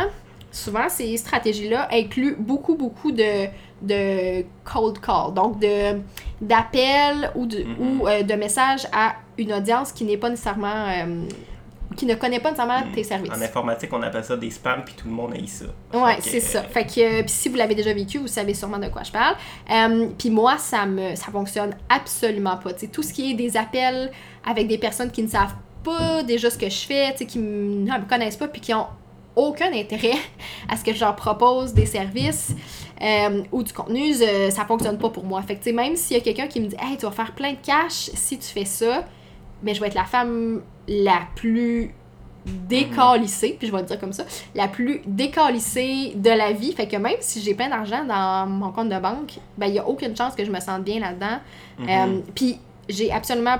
Souvent, ces stratégies-là incluent beaucoup, beaucoup de, de cold call, donc de d'appels ou, de, Mhm. ou euh, de messages à une audience qui n'est pas nécessairement euh, qui ne connaît pas nécessairement tes services. En informatique, on appelle ça des spams, puis tout le monde haït ça. Ouais, c'est ça. euh, Fait que euh, si vous l'avez déjà vécu, vous savez sûrement de quoi je parle. Euh, puis moi, ça me ça fonctionne absolument pas. Tu sais, tout ce qui est des appels avec des personnes qui ne savent pas déjà ce que je fais, qui ne me connaissent pas, puis qui ont aucun intérêt à ce que je leur propose des services. Euh, ou du contenu, euh, ça fonctionne pas pour moi. Fait que, même s'il y a quelqu'un qui me dit, hey, tu vas faire plein de cash si tu fais ça, mais je vais être la femme la plus décalissée, puis je vais le dire comme ça, la plus décalissée de la vie. Fait que même si j'ai plein d'argent dans mon compte de banque, ben il n'y a aucune chance que je me sente bien là-dedans. Mhm. Euh, puis j'ai absolument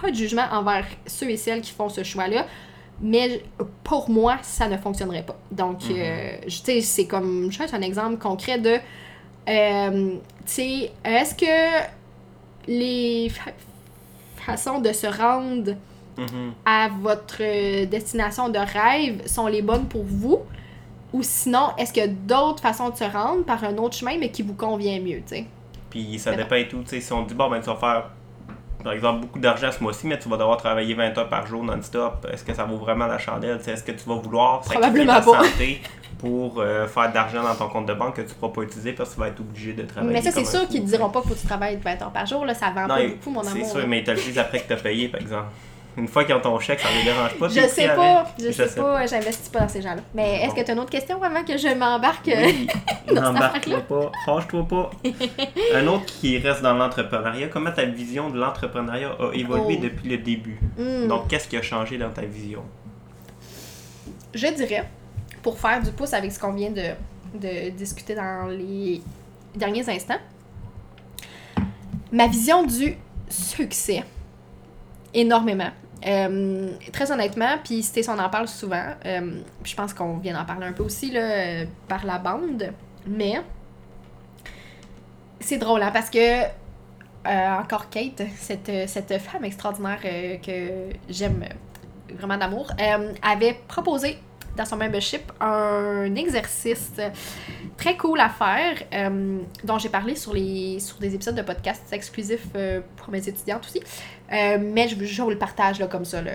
pas de jugement envers ceux et celles qui font ce choix-là. Mais pour moi, ça ne fonctionnerait pas. Donc, Mhm. euh, tu sais, c'est comme, je cherche un exemple concret de, euh, tu sais, est-ce que les fa- façons de se rendre Mhm. à votre destination de rêve sont les bonnes pour vous? Ou sinon, est-ce qu'il y a d'autres façons de se rendre par un autre chemin, mais qui vous convient mieux, tu sais? Puis ça dépend et tout. Tu sais, si on dit, bon, ben, tu vas faire, par exemple, beaucoup d'argent ce mois-ci, mais tu vas devoir travailler 20 heures par jour non-stop, est-ce que ça vaut vraiment la chandelle? Est-ce que tu vas vouloir sacrifier ta santé pour euh, faire de l'argent dans ton compte de banque que tu ne pourras pas utiliser parce que tu vas être obligé de travailler? Mais ça, c'est sûr qu'ils sais. diront pas qu'il faut que tu travailles 20 heures par jour, là, ça vend Non, pas beaucoup, mon C'est amour. sûr, là. mais ils te le disent après que tu as payé, par exemple. Une fois qu'ils ont ton chèque, ça ne les dérange pas. Je sais pas, avec. je sais pas, j'investis pas dans ces gens-là. Mais est-ce que tu as une autre question avant que je m'embarque? Oui, Dans cette n'embarque-toi pas, fâche-toi pas. Un autre qui reste dans l'entrepreneuriat, comment ta vision de l'entrepreneuriat a évolué Oh. depuis le début? Hmm, Donc, qu'est-ce qui a changé dans ta vision? Je dirais, pour faire du pouce avec ce qu'on vient de, de discuter dans les derniers instants, ma vision du succès, énormément. Euh, très honnêtement, puis Stéphane on en parle souvent, euh, je pense qu'on vient d'en parler un peu aussi là, euh, par la bande, mais c'est drôle hein, parce que encore Kate, cette, cette femme extraordinaire que j'aime vraiment d'amour, avait proposé dans son membership un exercice très cool à faire euh, dont j'ai parlé sur, les, sur des épisodes de podcast exclusifs euh, pour mes étudiantes aussi. Euh, mais je, je vous le partage là, comme ça, là,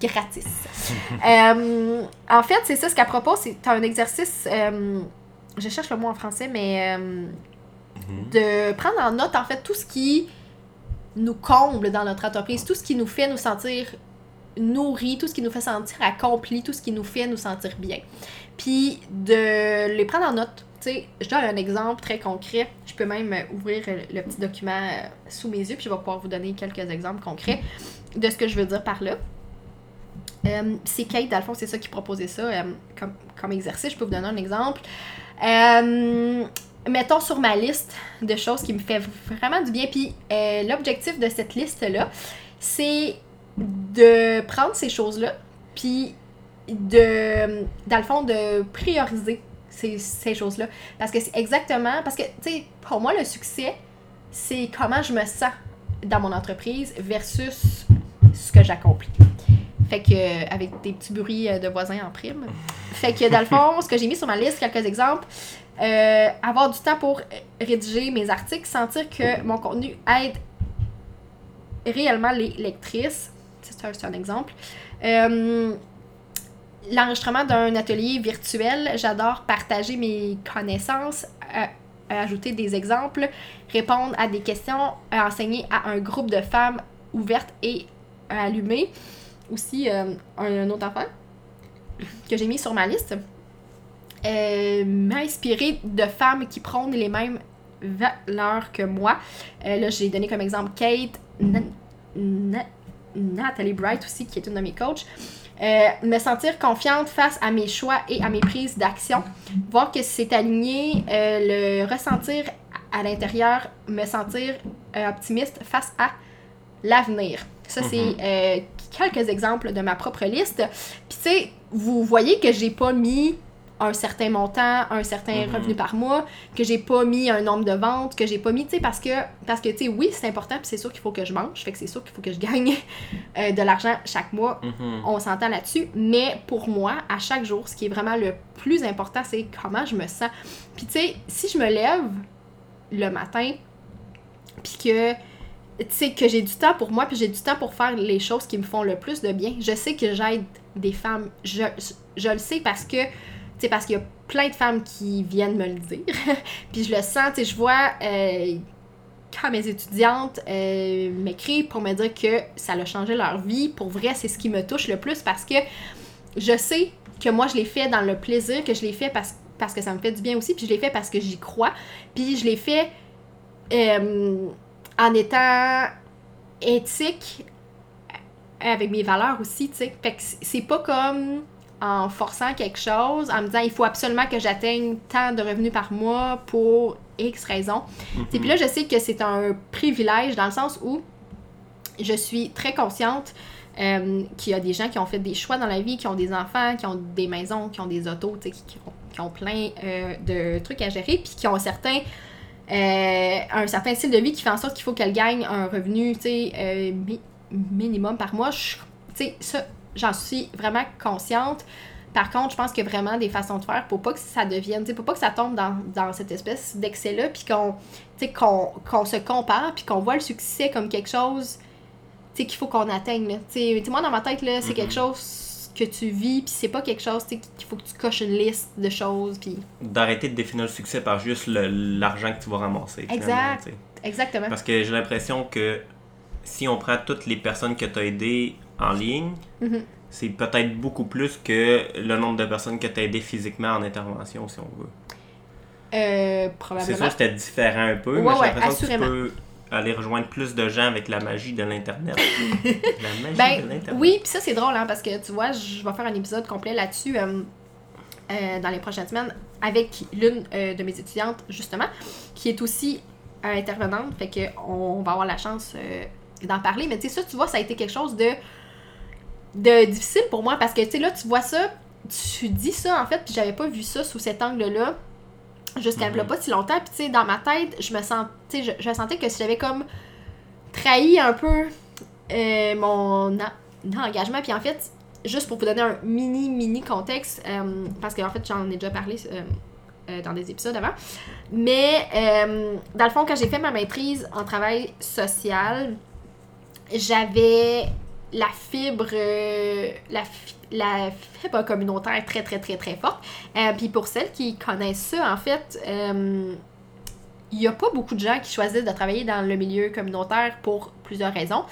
gratis. En fait, c'est ça ce qu'elle propose. C'est un exercice, je cherche le mot en français, mais euh, de prendre en note en fait tout ce qui nous comble dans notre entreprise, tout ce qui nous fait nous sentir nourris, tout ce qui nous fait sentir accomplis, tout ce qui nous fait nous sentir bien. Puis de les prendre en note. Tu sais, je donne un exemple très concret. Je peux même ouvrir le petit document euh, sous mes yeux, puis je vais pouvoir vous donner quelques exemples concrets de ce que je veux dire par là. Euh, c'est Kate, dans le fond, c'est ça qui proposait ça euh, comme, comme exercice. Je peux vous donner un exemple. Mettons sur ma liste de choses qui me fait vraiment du bien. Puis l'objectif de cette liste-là, c'est de prendre ces choses-là, puis de, dans le fond, de prioriser ces, ces choses-là. Parce que c'est exactement, parce que, tu sais, pour moi, le succès, c'est comment je me sens dans mon entreprise versus ce que j'accomplis. Fait que, avec des petits bruits euh, de voisins en prime. Fait que, dans le fond, ce que j'ai mis sur ma liste, quelques exemples, euh, avoir du temps pour rédiger mes articles, sentir que mon contenu aide réellement les lectrices. C'est un, exemple. Euh, L'enregistrement d'un atelier virtuel, j'adore partager mes connaissances, euh, ajouter des exemples, répondre à des questions, enseigner à un groupe de femmes ouvertes et allumées. Aussi, euh, un, autre enfant que j'ai mis sur ma liste. Euh, m'inspirer de femmes qui prônent les mêmes valeurs que moi. Là, j'ai donné comme exemple Kate, Nathalie Bright aussi, qui est une de mes coachs. Euh, me sentir confiante face à mes choix et à mes prises d'action. Voir que c'est aligné, euh, le ressentir à l'intérieur, me sentir euh, optimiste face à l'avenir. Ça, c'est euh, quelques exemples de ma propre liste. Puis, tu sais, vous voyez que j'ai pas mis un certain montant, un certain Mhm. revenu par mois, que j'ai pas mis un nombre de ventes, que j'ai pas mis, tu sais, parce que, parce que tu sais, oui, c'est important, puis c'est sûr qu'il faut que je mange, fait que c'est sûr qu'il faut que je gagne euh, de l'argent chaque mois, Mhm. on s'entend là-dessus, mais pour moi, à chaque jour, ce qui est vraiment le plus important, c'est comment je me sens. Puis tu sais, si je me lève le matin, puis que tu sais que j'ai du temps pour moi, puis j'ai du temps pour faire les choses qui me font le plus de bien, je sais que j'aide des femmes, je, je le sais parce que sais, parce qu'il y a plein de femmes qui viennent me le dire. puis je le sens, tu je vois euh, quand mes étudiantes euh, m'écrivent pour me dire que ça a changé leur vie. Pour vrai, c'est ce qui me touche le plus parce que je sais que moi, je l'ai fait dans le plaisir, que je l'ai fait parce parce que ça me fait du bien aussi, puis je l'ai fait parce que j'y crois, puis je l'ai fait euh, en étant éthique avec mes valeurs aussi, tu sais. Fait que c'est pas comme en forçant quelque chose, en me disant il faut absolument que j'atteigne tant de revenus par mois pour X raisons. Et Puis là, je sais que c'est un privilège dans le sens où je suis très consciente euh, qu'il y a des gens qui ont fait des choix dans la vie, qui ont des enfants, qui ont des maisons, qui ont des autos, qui, qui, ont, qui ont plein euh, de trucs à gérer, puis qui ont un certain, euh, un certain style de vie qui fait en sorte qu'il faut qu'elles gagnent un revenu mi minimum par mois. Sais, ça, j'en suis vraiment consciente. Par contre, je pense qu'il y a vraiment des façons de faire pour pas que ça devienne, pour pas que ça tombe dans, dans cette espèce d'excès-là, puis qu'on qu'on qu'on se compare, puis qu'on voit le succès comme quelque chose qu'il faut qu'on atteigne. T'sais, moi, dans ma tête, là, c'est quelque chose que tu vis, puis c'est pas quelque chose qu'il faut que tu coches une liste de choses. Puis... D'arrêter de définir le succès par juste l'argent que tu vas ramasser. Exact. Exactement. Parce que j'ai l'impression que si on prend toutes les personnes que tu as aidées en ligne, mm-hmm. c'est peut-être beaucoup plus que le nombre de personnes que tu as aidées physiquement en intervention, si on veut. Euh, probablement. C'est sûr que c'était différent un peu, ouais, mais j'ai ouais, l'impression que tu peux aller rejoindre plus de gens avec la magie de l'Internet. la magie Ben, de l'Internet. oui, puis ça, c'est drôle, hein, parce que tu vois, je vais faire un épisode complet là-dessus euh, euh, dans les prochaines semaines avec l'une euh, de mes étudiantes, justement, qui est aussi intervenante. Fait qu'on va avoir la chance d'en parler. Mais tu sais, ça, tu vois, ça a été quelque chose de, de difficile pour moi parce que, tu sais, là, tu vois ça, tu dis ça, en fait, puis j'avais pas vu ça sous cet angle-là jusqu'à Mhm. pas si longtemps. Puis, tu sais, dans ma tête, je me sens, tu je, je sentais que si j'avais comme trahi un peu euh, mon en- engagement. Puis, en fait, juste pour vous donner un mini, mini contexte, euh, parce qu'en fait, j'en ai déjà parlé euh, euh, dans des épisodes avant. Mais, euh, dans le fond, quand j'ai fait ma maîtrise en travail social, j'avais la fibre, euh, la, fi- la fibre communautaire très, très, très, très forte. Euh, Puis pour celles qui connaissent ça, en fait, euh, il n'y a pas beaucoup de gens qui choisissent de travailler dans le milieu communautaire pour plusieurs raisons,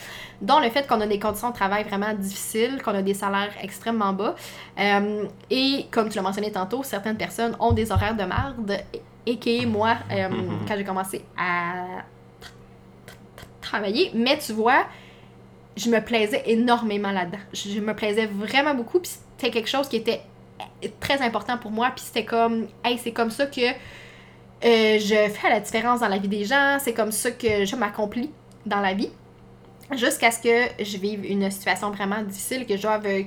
dont le fait qu'on a des conditions de travail vraiment difficiles, qu'on a des salaires extrêmement bas. Euh, et comme tu l'as mentionné tantôt, certaines personnes ont des horaires de marde, et que moi, euh, Mhm. quand j'ai commencé à travailler. Mais tu vois, je me plaisais énormément là-dedans. Je, me plaisais vraiment beaucoup, puis c'était quelque chose qui était très important pour moi, puis c'était comme, hey, c'est comme ça que euh, je fais la différence dans la vie des gens, c'est comme ça que je m'accomplis dans la vie, jusqu'à ce que je vive une situation vraiment difficile, que je euh,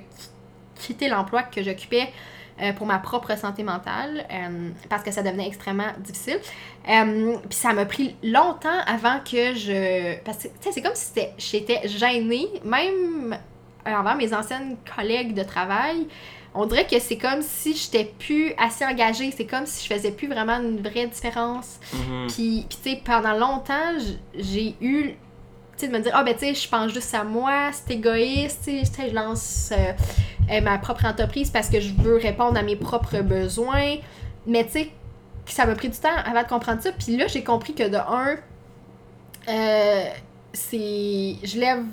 quitter l'emploi que j'occupais euh, pour ma propre santé mentale, euh, parce que ça devenait extrêmement difficile. Euh, Puis ça m'a pris longtemps avant que je... Parce que, tu sais, c'est comme si j'étais gênée, même envers mes anciennes collègues de travail. On dirait que c'est comme si j'étais plus assez engagée, c'est comme si je faisais plus vraiment une vraie différence. Mhm. Puis, puis tu sais, pendant longtemps, j'ai eu, de me dire, ah ben, tu sais, je pense juste à moi, c'est égoïste, tu sais, je lance euh, euh, ma propre entreprise parce que je veux répondre à mes propres besoins. Mais tu sais, ça m'a pris du temps avant de comprendre ça. Puis là, j'ai compris que de un, euh, c'est. Je lève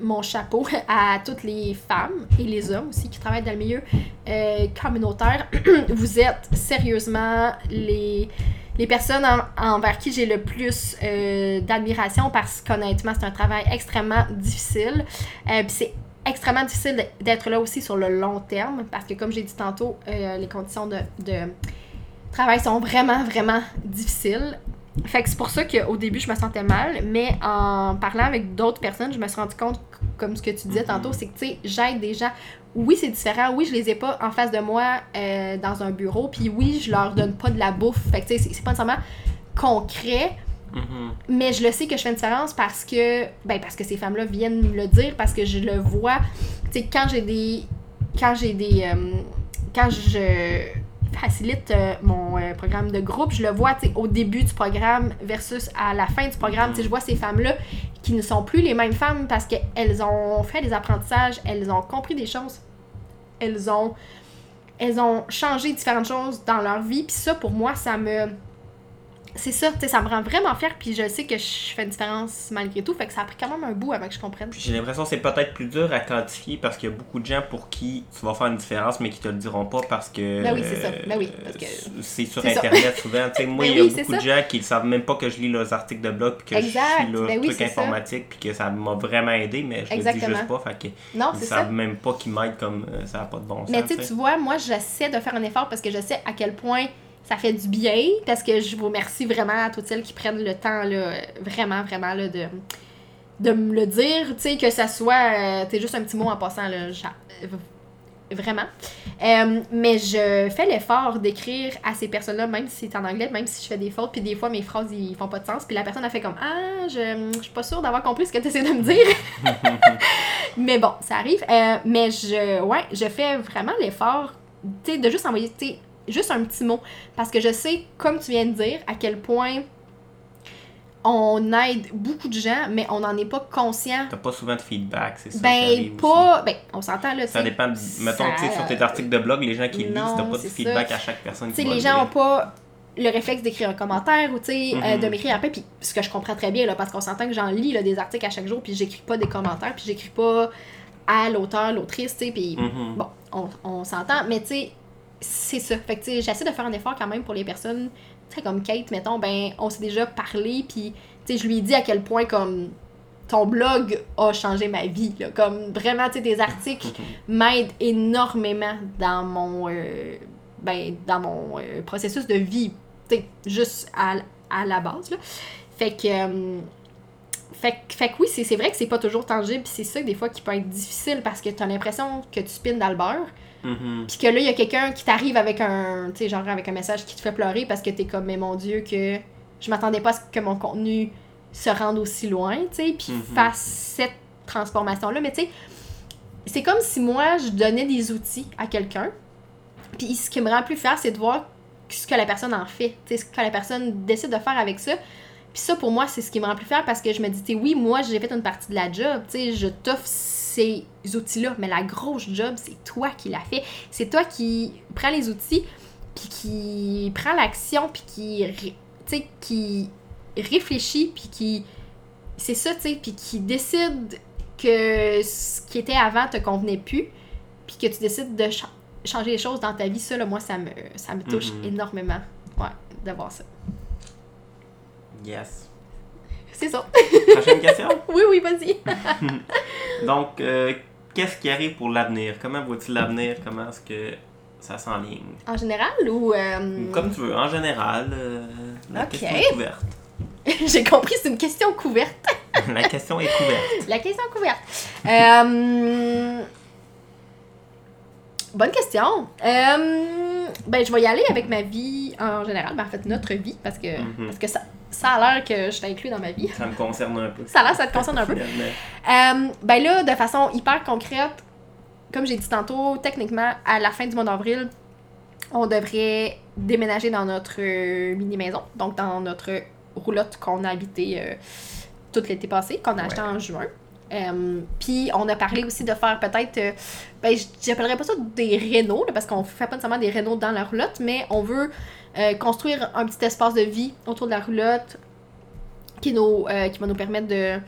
mon chapeau à toutes les femmes et les hommes aussi qui travaillent dans le milieu communautaire. Vous êtes sérieusement les, les personnes en- envers qui j'ai le plus euh, d'admiration parce qu'honnêtement, c'est un travail extrêmement difficile. Euh, c'est extrêmement difficile d'être là aussi sur le long terme parce que, comme j'ai dit tantôt, euh, les conditions de, de travail sont vraiment, vraiment difficiles. Fait que c'est pour ça qu'au début, je me sentais mal, mais en parlant avec d'autres personnes, je me suis rendu compte, comme ce que tu disais Mhm. tantôt, c'est que, tu sais, j'aide des gens. Oui, c'est différent. Oui, je les ai pas en face de moi euh, dans un bureau. Puis oui, je leur donne pas de la bouffe. Fait que, tu sais, c'est- pas nécessairement concret, Mhm. mais je le sais que je fais une différence parce que ben parce que ces femmes-là viennent me le dire parce que je le vois tu sais quand j'ai des quand j'ai des euh, quand je facilite euh, mon euh, programme de groupe. Je le vois au début du programme versus à la fin du programme. Je vois ces femmes-là qui ne sont plus les mêmes femmes parce qu'elles ont fait des apprentissages elles ont compris des choses elles ont elles ont changé différentes choses dans leur vie. Puis ça pour moi ça me c'est ça, tu sais, ça me rend vraiment fière, puis je sais que je fais une différence malgré tout, fait que ça a pris quand même un bout avant que je comprenne. J'ai l'impression que c'est peut-être plus dur à quantifier parce qu'il y a beaucoup de gens pour qui tu vas faire une différence, mais qui te le diront pas parce que. Ben oui, c'est ça. Ben oui, parce que- euh, C'est sur ça. Internet souvent. Tu sais, moi, Ben il y a oui, beaucoup de gens qui ne savent même pas que je lis leurs articles de blog, puis que Exact. je suis leurs Ben oui, ça. informatiques, puis que ça m'a vraiment aidé, mais je le dis Exactement. juste pas. Fait que Non, ils savent ça. même pas qu'ils m'aident comme euh, ça n'a pas de bon sens. Mais tu vois, moi, j'essaie de faire un effort parce que je sais à quel point ça fait du bien, parce que je vous remercie vraiment à toutes celles qui prennent le temps, là, vraiment, vraiment, là, de, de me le dire, tu sais, que ça soit, euh, tu sais, juste un petit mot en passant, là, vraiment. Euh, mais je fais l'effort d'écrire à ces personnes-là, même si c'est en anglais, même si je fais des fautes, puis des fois mes phrases ils font pas de sens, puis la personne a fait comme Ah, je, je suis pas sûre d'avoir compris ce que tu essaies de me dire. mais bon, ça arrive. Euh, mais je, ouais, je fais vraiment l'effort, tu sais, de juste envoyer, tu sais, juste un petit mot, parce que je sais, comme tu viens de dire, à quel point on aide beaucoup de gens, mais on n'en est pas conscient. T'as pas souvent de feedback, c'est ça. Ben, pas. Ben, on s'entend là, Ça dépend, de- mettons, tu sais, sur tes articles de blog, les gens qui lisent, t'as pas de feedback à chaque personne Tu qui sais, les le gens lire. ont pas le réflexe d'écrire un commentaire ou tu sais, euh, Mhm. de m'écrire après puis ce que je comprends très bien là parce qu'on s'entend que j'en lis là, des articles à chaque jour puis j'écris pas des commentaires puis j'écris pas à l'auteur l'autrice tu sais puis Mhm. bon on, on s'entend mais tu sais c'est ça. Fait que j'essaie de faire un effort quand même pour les personnes tu sais comme Kate mettons ben on s'est déjà parlé puis tu sais je lui ai dit à quel point comme ton blog a changé ma vie là. Comme vraiment tu sais des articles m'aide énormément dans mon euh, ben, dans mon euh, processus de vie tu sais, juste à, à la base là. fait que euh, fait, que- fait que oui c'est c'est vrai que c'est pas toujours tangible c'est ça des fois qui peut être difficile parce que t'as l'impression que tu spines dans le beurre Mhm. puis que là il y a quelqu'un qui t'arrive avec un tu sais genre avec un message qui te fait pleurer parce que t'es comme mais mon dieu que je m'attendais pas à ce que mon contenu se rende aussi loin tu sais puis Mhm. fasse cette transformation là mais tu sais c'est comme si moi je donnais des outils à quelqu'un puis ce qui me rend plus fière c'est de voir ce que la personne en fait tu sais ce que la personne décide de faire avec ça puis ça pour moi c'est ce qui me rend plus fière parce que je me dis tu sais, oui moi j'ai fait une partie de la job tu sais je t'offre ces outils-là mais la grosse job c'est toi qui l'as fait c'est toi qui prends les outils puis qui prend l'action puis qui tu sais qui réfléchit puis qui c'est ça tu sais puis qui décide que ce qui était avant te convenait plus puis que tu décides de cha- changer les choses dans ta vie. Ça là, moi ça me ça me touche Mhm. énormément ouais de voir ça Yes. c'est ça Prochaine question? oui oui vas-y Donc, euh, qu'est-ce qui arrive pour l'avenir? Comment vois-tu l'avenir? Comment est-ce que ça s'enligne? en général ou euh, Comme tu veux, en général, euh, la question est couverte. j'ai compris c'est une question couverte la question est couverte. La question couverte. Euh, Bonne question. Euh, ben, je vais y aller avec ma vie en général. Ben, en fait, notre vie, parce que, Mhm. parce que ça, ça a l'air que je t'inclus dans ma vie. Ça me concerne un peu. Ça a l'air, ça te concerne un peu. Euh, ben là, de façon hyper concrète, comme j'ai dit tantôt, techniquement, à la fin du mois d'avril, on devrait déménager dans notre euh, mini-maison, donc dans notre roulotte qu'on a habité euh, tout l'été passé, qu'on a acheté en juin. Euh, Puis on a parlé aussi de faire peut-être, euh, ben j'appellerais pas ça des rénaux, parce qu'on fait pas nécessairement des rénaux dans la roulotte, mais on veut euh, construire un petit espace de vie autour de la roulotte qui, nous, euh, qui va nous permettre de,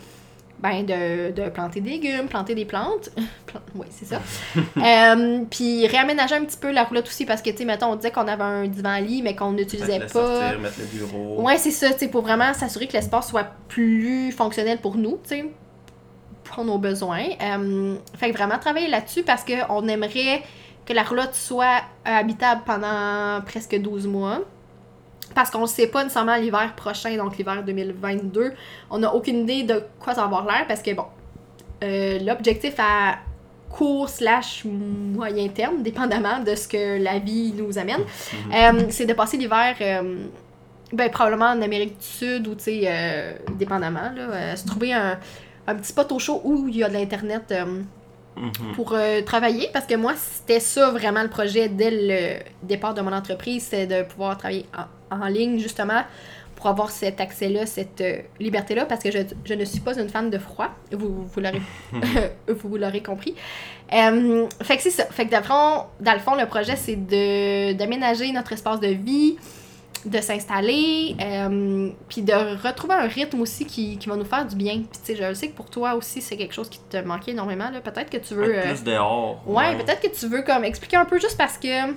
ben, de, de planter des légumes, planter des plantes. oui, c'est ça. Euh, puis réaménager un petit peu la roulotte aussi parce que, tu sais, mettons, on disait qu'on avait un divan-lit, mais qu'on n'utilisait pas. sortir, mettre le bureau. Ouais, c'est ça, tu sais, pour vraiment s'assurer que l'espace soit plus fonctionnel pour nous, tu sais, pour nos besoins. Euh, fait que vraiment travailler là-dessus parce qu'on aimerait que la roulotte soit euh, habitable pendant presque 12 mois. Parce qu'on ne sait pas nécessairement l'hiver prochain, donc l'hiver 2022. On n'a aucune idée de quoi ça va avoir l'air parce que, bon, euh, l'objectif à court slash moyen terme, dépendamment de ce que la vie nous amène, Mhm. euh, c'est de passer l'hiver euh, ben, probablement en Amérique du Sud ou, tu sais, dépendamment, là, se trouver un, un petit spot au chaud où il y a de l'Internet Mhm. pour euh, travailler. Parce que moi, c'était ça vraiment le projet dès le départ de mon entreprise, c'est de pouvoir travailler en, en ligne, justement, pour avoir cet accès-là, cette euh, liberté-là, parce que je, je ne suis pas une fan de froid, vous, vous l'aurez vous l'aurez compris. Euh, fait que c'est ça. Fait que dans le fond, dans le, fond, le projet, c'est de d'aménager notre espace de vie, de s'installer, euh, puis de retrouver un rythme aussi qui, qui va nous faire du bien. Puis tu sais, je sais que pour toi aussi, c'est quelque chose qui te manquait énormément. là. Peut-être que tu veux... Euh, plus dehors. Ouais, peut-être que tu veux comme expliquer un peu juste parce que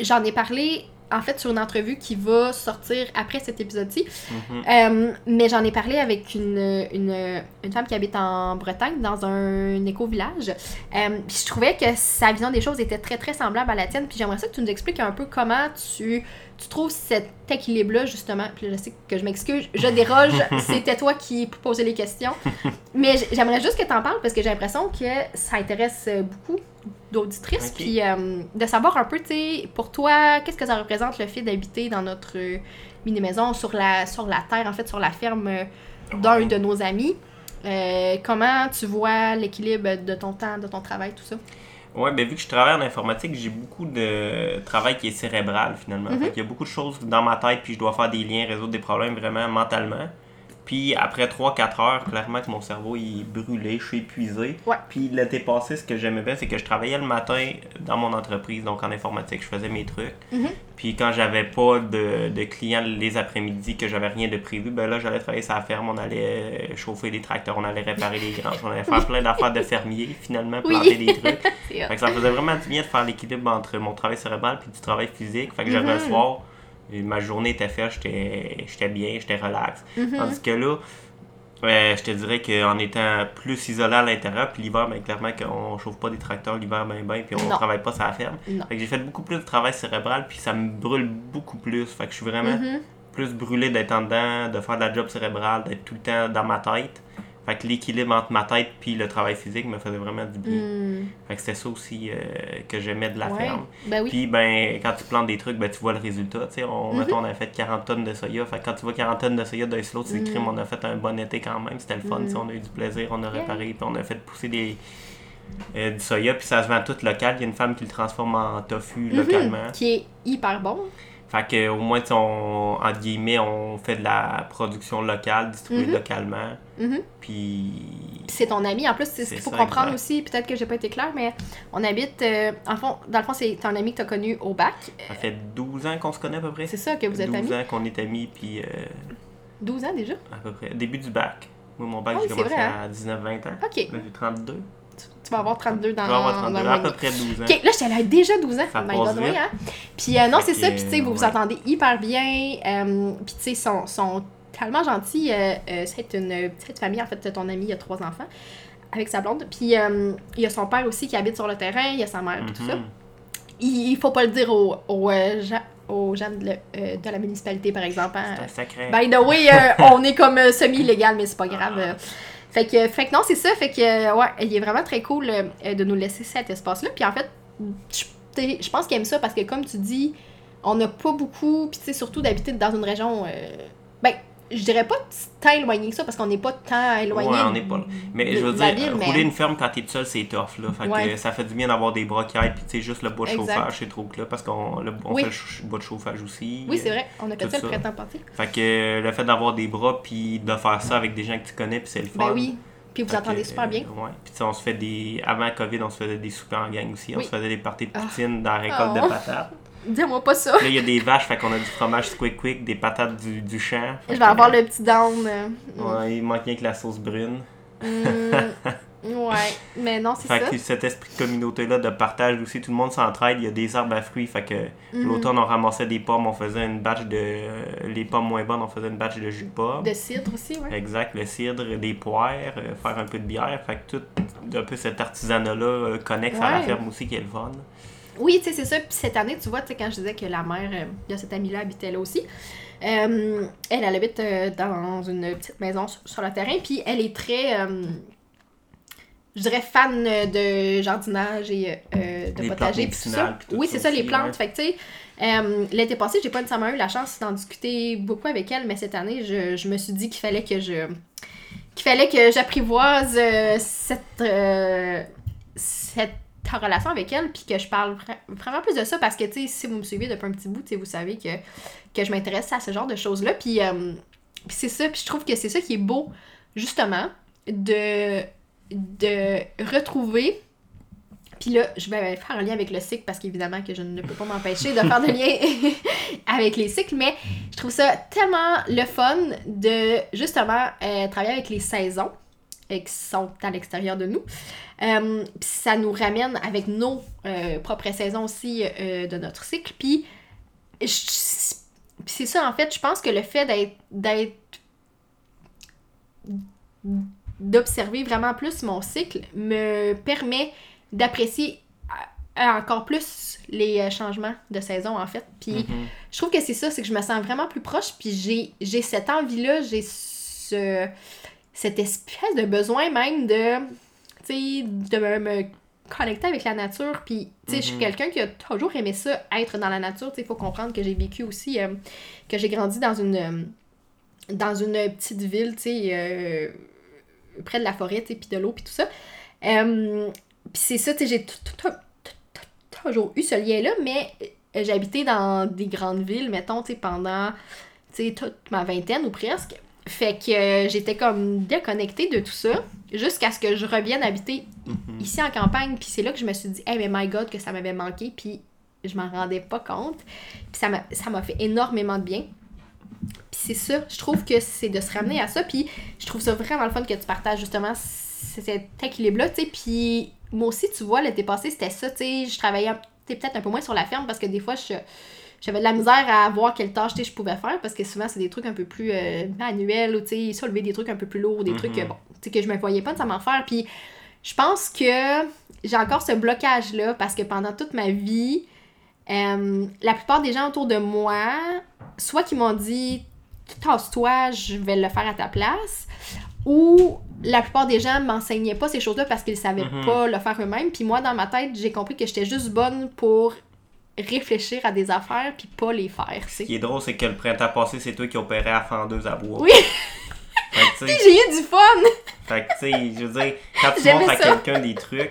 j'en ai parlé en fait sur une entrevue qui va sortir après cet épisode-ci. Mhm. Euh, mais j'en ai parlé avec une, une, une femme qui habite en Bretagne dans un éco-village. Euh, puis je trouvais que sa vision des choses était très très semblable à la tienne. Puis j'aimerais ça que tu nous expliques un peu comment tu, tu trouves cet équilibre-là justement. Puis là, je sais que je m'excuse, je déroge, c'était toi qui posais les questions. Mais j'aimerais juste que tu en parles parce que j'ai l'impression que ça intéresse beaucoup d'auditrices. Puis euh, de savoir un peu, tu sais, pour toi, qu'est-ce que ça représente le fait d'habiter dans notre euh, mini-maison sur la, sur la terre, en fait, sur la ferme euh, d'un Ouais. de nos amis. Euh, comment tu vois l'équilibre de ton temps, de ton travail, tout ça? Ouais, ben vu que je travaille en informatique, j'ai beaucoup de travail qui est cérébral finalement. Mhm. Fait qu'il y a beaucoup de choses dans ma tête, puis je dois faire des liens, résoudre des problèmes vraiment mentalement. Puis après 3-4 heures, clairement que mon cerveau il est brûlé, je suis épuisé. Ouais. Puis l'été passé, ce que j'aimais bien, c'est que je travaillais le matin dans mon entreprise, donc en informatique, je faisais mes trucs. Mhm. Puis quand j'avais pas de, de clients les après-midi, que j'avais rien de prévu, ben là j'allais travailler sur la ferme, on allait euh, chauffer des tracteurs, on allait réparer les granges, on allait faire plein d'affaires de fermier, finalement, Oui. planter des trucs. Fait que ça faisait vraiment du bien de faire l'équilibre entre mon travail cérébral puis du travail physique. Fait que j'avais le Mhm. soir, ma journée était faite, j'étais bien, j'étais relax. Mhm. Tandis que là, euh, je te dirais qu'en étant plus isolé à l'intérieur, puis l'hiver, ben, clairement qu'on chauffe pas des tracteurs l'hiver, ben, ben, puis on Non. travaille pas sur la ferme. Fait que j'ai fait beaucoup plus de travail cérébral, puis ça me brûle beaucoup plus. Fait que je suis vraiment Mhm. plus brûlé d'être en dedans, de faire de la job cérébrale, d'être tout le temps dans ma tête. Fait que l'équilibre entre ma tête puis le travail physique me faisait vraiment du bien. Mm. Fait que c'était ça aussi euh, que j'aimais de la Ouais. ferme. Ben oui. Puis ben quand tu plantes des trucs, ben tu vois le résultat. On, Mhm. mettons, on a fait 40 tonnes de soya. Fait que quand tu vois 40 tonnes de soya d'un slot, tu dis Mhm. crime, on a fait un bon été quand même. C'était le fun. Sais, On a eu du plaisir, on a Yeah. réparé, puis on a fait pousser des euh, du soya, puis ça se vend tout local. Il y a une femme qui le transforme en tofu Mhm. localement. Qui est hyper bon. Fait que au moins, on, entre guillemets, on fait de la production locale, distribuée Mhm. localement. Mhm. Puis. Puis c'est ton ami. En plus, c'est ce qu'il faut ça, comprendre exact. aussi. Peut-être que j'ai pas été claire, mais on habite. euh, en fond, dans le fond, c'est ton ami que tu as connu au bac. Ça fait 12 ans qu'on se connaît à peu près. C'est ça que vous êtes 12 amis. ans qu'on est amis, puis euh, 12 ans déjà? à peu près. Début du bac. Moi, mon bac, Ah oui, j'ai commencé vrai, hein? à 19-20 ans. Ok. J'ai 32. Tu vas avoir 32 dans, avoir dans 32. un À peu près 12 ans. Ok, là, j'étais là déjà 12 ans. Ça My passe God, oui, vite. hein? Puis euh, non, c'est ça. Puis tu sais, vous vous ouais. entendez hyper bien. euh, puis tu sais, sont, sont tellement gentils. euh, euh, c'est une petite famille. En fait, ton ami, il a trois enfants avec sa blonde. Puis euh, il y a son père aussi qui habite sur le terrain. Il y a sa mère, puis tout ça. Mhm. Il, il faut pas le dire aux, aux, euh, aux gens de, le- de la municipalité, par exemple. hein. C'est un sacré. By the way, on est comme semi-illégal, mais c'est pas grave. euh. Fait que, fait que non, c'est ça. Fait que, ouais, il est vraiment très cool de nous laisser cet espace-là. Puis en fait, je pense qu'il aime ça parce que, comme tu dis, on n'a pas beaucoup, puis tu sais, surtout d'habiter dans une région. euh, ben, je dirais pas tant éloigné que ça parce qu'on n'est pas tant éloigné. Ouais, on n'est pas là. Mais de- je veux dire, ville, mais- rouler une ferme quand t'es tout seul, c'est tough. Là. Fait Ouais. que ça fait du bien d'avoir des bras qui aident. Puis tu sais, juste le bois de chauffage, c'est trop là parce qu'on le- on Oui. fait le bois de chauffage aussi. Oui, c'est vrai. On a fait ça le printemps passé. Fait que euh, le fait d'avoir des bras puis de faire ça avec des gens que tu connais, puis c'est le fun. Ben oui. Puis vous entendez que, super bien. euh, ouais. Puis on se fait des. Avant Covid, on se faisait des soupers en gang aussi. On se faisait des parties de Ah. poutine dans la récolte Oh. de patates. Dis-moi pas ça. Là, il y a des vaches, fait qu'on a du fromage squick quick, des patates du, du champ. Fait Je que, vais avoir le petit down. euh, Ouais, il manque rien que la sauce brune. mm, ouais, mais non, c'est Fait ça. que cet esprit de communauté-là, de partage aussi, tout le monde s'entraide, il y a des arbres à fruits, fait que Mhm. l'automne on ramassait des pommes, on faisait une batch de... Les pommes moins bonnes, on faisait une batch de jus de pomme. De cidre aussi, ouais. Exact, le cidre, des poires, euh, faire un peu de bière, fait que tout un peu cet artisanat-là euh, connexe à la ferme aussi qui est le fun. Oui, tu sais, c'est ça. Puis cette année, tu vois, tu sais, quand je disais que la mère euh, de cette amie-là habitait là aussi, euh, elle, elle habite euh, dans une petite maison sur, sur le terrain, puis elle est très, euh, je dirais, fan de jardinage et de Les potager, puis tout ça. tout Oui, c'est ça, les plantes. ouais. Fait que, tu sais, l'été passé, j'ai pas nécessairement eu la chance d'en discuter beaucoup avec elle, mais cette année, je, je me suis dit qu'il fallait que je qu'il fallait que j'apprivoise euh, cette, cette relation avec elle, puis que je parle vra- vraiment plus de ça, parce que, tu sais, si vous me suivez depuis un petit bout, tu vous savez que, que je m'intéresse à ce genre de choses-là, puis, euh, puis c'est ça, puis je trouve que c'est ça qui est beau, justement, de, de retrouver, puis là, je vais faire un lien avec le cycle parce qu'évidemment que je ne peux pas m'empêcher de faire de lien avec les cycles, mais je trouve ça tellement le fun de justement euh, travailler avec les saisons qui sont à l'extérieur de nous. Euh, puis ça nous ramène avec nos euh, propres saisons aussi euh, de notre cycle. Puis c'est ça, en fait, je pense que le fait d'être d'être d'observer vraiment plus mon cycle me permet d'apprécier euh, encore plus les changements de saison en fait. Puis Mhm. je trouve que c'est ça, c'est que je me sens vraiment plus proche, puis j'ai, j'ai cette envie-là, j'ai ce, cette espèce de besoin même de, tu sais, de me, me connecter avec la nature, puis, tu sais, je suis Mhm. quelqu'un qui a toujours aimé ça, être dans la nature, tu sais, il faut comprendre que j'ai vécu aussi, euh, que j'ai grandi dans une, euh, dans une petite ville, tu sais, euh, près de la forêt, tu sais, puis de l'eau, puis tout ça. Euh, puis c'est ça, tu sais, j'ai toujours eu ce lien-là, mais j'ai habité dans des grandes villes, mettons, tu sais, pendant, tu sais, toute ma vingtaine ou presque. Fait que euh, j'étais comme déconnectée de tout ça, jusqu'à ce que je revienne habiter Mhm. ici en campagne. Puis c'est là que je me suis dit, hey, mais my God, que ça m'avait manqué, puis je m'en rendais pas compte. Puis ça m'a, ça m'a fait énormément de bien. Puis c'est ça, je trouve que c'est de se ramener à ça. Puis je trouve ça vraiment le fun que tu partages justement cet équilibre-là, tu sais. Puis moi aussi, tu vois, l'été passé, c'était ça, tu sais. Je travaillais peut-être un peu moins sur la ferme parce que des fois, je, j'avais de la misère à voir quelles tâches, je pouvais faire parce que souvent, c'est des trucs un peu plus euh, manuels ou, tu sais, soulever des trucs un peu plus lourds, des Mhm. trucs, euh, bon, tu sais, que je me voyais pas nécessairement faire. Puis je pense que j'ai encore ce blocage-là parce que pendant toute ma vie, euh, la plupart des gens autour de moi, soit qui m'ont dit tasse-toi, je vais le faire à ta place, ou la plupart des gens m'enseignaient pas ces choses-là parce qu'ils savaient Mhm. pas le faire eux-mêmes. Puis moi, dans ma tête, j'ai compris que j'étais juste bonne pour réfléchir à des affaires puis pas les faire, Ce qui est drôle, c'est que le printemps passé, c'est toi qui opérais à fendeuse à bois. Oui. J'ai eu du fun! fait que, tu sais, je veux dire, quand tu montres à quelqu'un des trucs.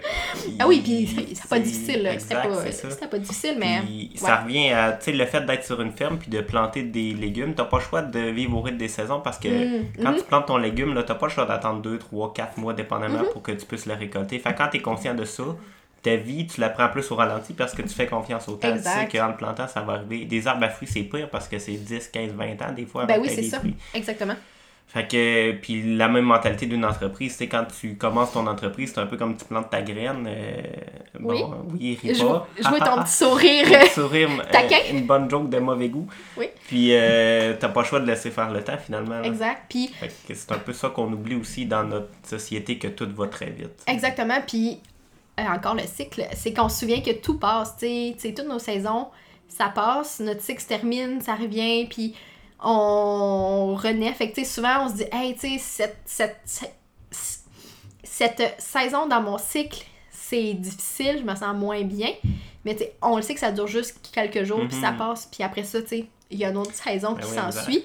Ah oui, puis c'est- pas difficile, là. C'était pas, pas difficile, mais... Puis ouais. ça revient à, tu sais, le fait d'être sur une ferme puis de planter des légumes, t'as pas le choix de vivre au rythme des saisons parce que Mm, quand mhm. tu plantes ton légume, là, t'as pas le choix d'attendre 2, 3, 4 mois dépendamment Mhm. pour que tu puisses le récolter. Fait que quand t'es conscient de ça, ta vie, tu la prends plus au ralenti parce que tu fais confiance au temps. Exact. Tu sais qu'en le plantant, ça va arriver. Des arbres à fruits, c'est pire parce que c'est 10, 15, 20 ans des fois. Ben oui, c'est ça. fruits. Exactement. Fait que, puis la même mentalité d'une entreprise, c'est quand tu commences ton entreprise, c'est un peu comme tu plantes ta graine. euh, Oui. Bon, oui, ris pas. je vois ton petit sourire. Petit sourire, euh, Taquin. une bonne joke de mauvais goût. Oui. Puis euh, t'as pas le choix de laisser faire le temps finalement. là. exact. Puis Fait que c'est un peu ça qu'on oublie aussi dans notre société que tout va très vite. Exactement, puis encore le cycle, c'est qu'on se souvient que tout passe, tu sais, toutes nos saisons, ça passe, notre cycle se termine, ça revient, puis on renaît. Fait que, tu sais, souvent, on se dit, hey, tu sais, cette, cette, cette, cette saison dans mon cycle, c'est difficile, je me sens moins bien, mais tu on le sait que ça dure juste quelques jours, puis ça Mhm. passe, puis après ça, tu sais, il y a une autre saison Ben qui oui, s'ensuit.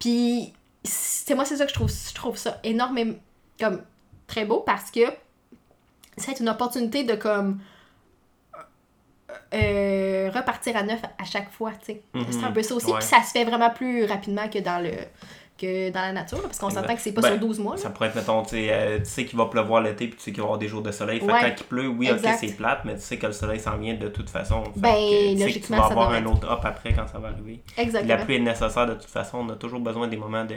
Puis, c'est moi, c'est ça que je trouve, je trouve ça énormément, comme, très beau, parce que c'est une opportunité de comme euh, repartir à neuf à chaque fois, tu sais. Mhm. C'est un peu ça aussi, puis ça se fait vraiment plus rapidement que dans le que dans la nature, parce qu'on s'entend que c'est pas Ben, sur 12 mois. là. Ça pourrait être, mettons, tu sais, euh, tu sais qu'il va pleuvoir l'été puis tu sais qu'il va y avoir des jours de soleil. Fait Ouais. quand il pleut, oui, Exact. ok, c'est plate, mais tu sais que le soleil s'en vient de toute façon. Fait Ben, que, sais que tu logiquement, vas ça avoir un autre up après quand ça va arriver. Puis La Exactement. pluie est nécessaire de toute façon. On a toujours besoin des moments de,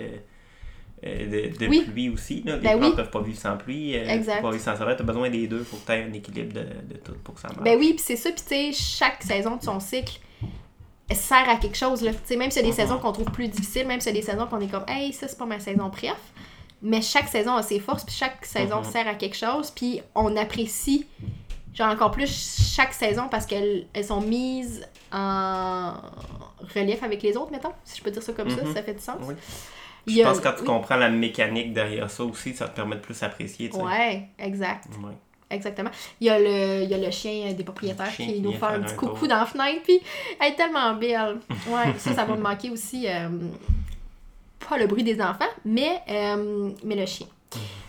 de, de Oui. pluie aussi. Là. Les Ben plantes oui. peuvent pas vivre sans pluie. euh, Exact. Pas vivre sans soleil. Tu as besoin des deux. faut que tu aies un équilibre de, de tout pour que ça marche. Ben oui, puis c'est ça, puis tu sais, chaque saison de son cycle elle sert à quelque chose, là. Tu sais, même s'il y a des Mhm. saisons qu'on trouve plus difficiles, même s'il y a des saisons qu'on est comme, hey, ça, c'est pas ma saison, bref. Mais chaque saison a ses forces, puis chaque saison Mhm. sert à quelque chose, puis on apprécie, genre, encore plus chaque saison parce qu'elles elles sont mises en relief avec les autres, mettons, si je peux dire ça comme ça, Mhm. ça fait du sens. Oui. Je pense que quand tu oui. comprends la mécanique derrière ça aussi, ça te permet de plus apprécier. sais. Ouais, exact. Ouais. Exactement. Il y a le, il y a le chien des propriétaires chien qui nous fait un petit coucou tour. dans la fenêtre, puis elle est tellement belle. Ouais, ça, ça va me manquer aussi. euh, pas le bruit des enfants, mais, euh, mais le chien.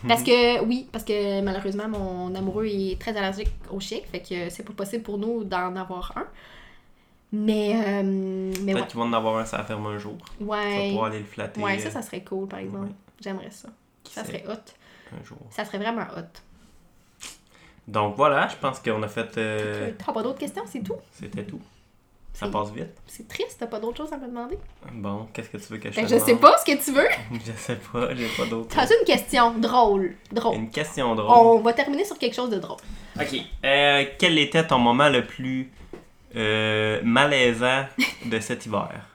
Parce que, oui, parce que malheureusement, mon amoureux est très allergique aux chiens, fait que c'est pas possible pour nous d'en avoir un. Mais, euh, mais Peut-être ouais. qu'ils vont en avoir un, ça ferme un jour. Tu vas Ouais, pouvoir aller le flatter ouais, ça, euh, ça serait cool, par exemple. ouais. J'aimerais ça. qui Ça serait hot. un jour. Ça serait vraiment hot. Donc voilà, je pense qu'on a fait. euh, T'as pas d'autres questions, c'est tout? C'était tout. Ça passe vite. C'est triste, t'as pas d'autres choses à me demander? Bon, qu'est-ce que tu veux que je Ben, te je sais pas ce que tu veux. Je sais pas, j'ai pas d'autres. T'as une question drôle. Drôle. Une question drôle. On va terminer sur quelque chose de drôle. Ok. Euh, quel était ton moment le plus euh, malaisant de cet hiver?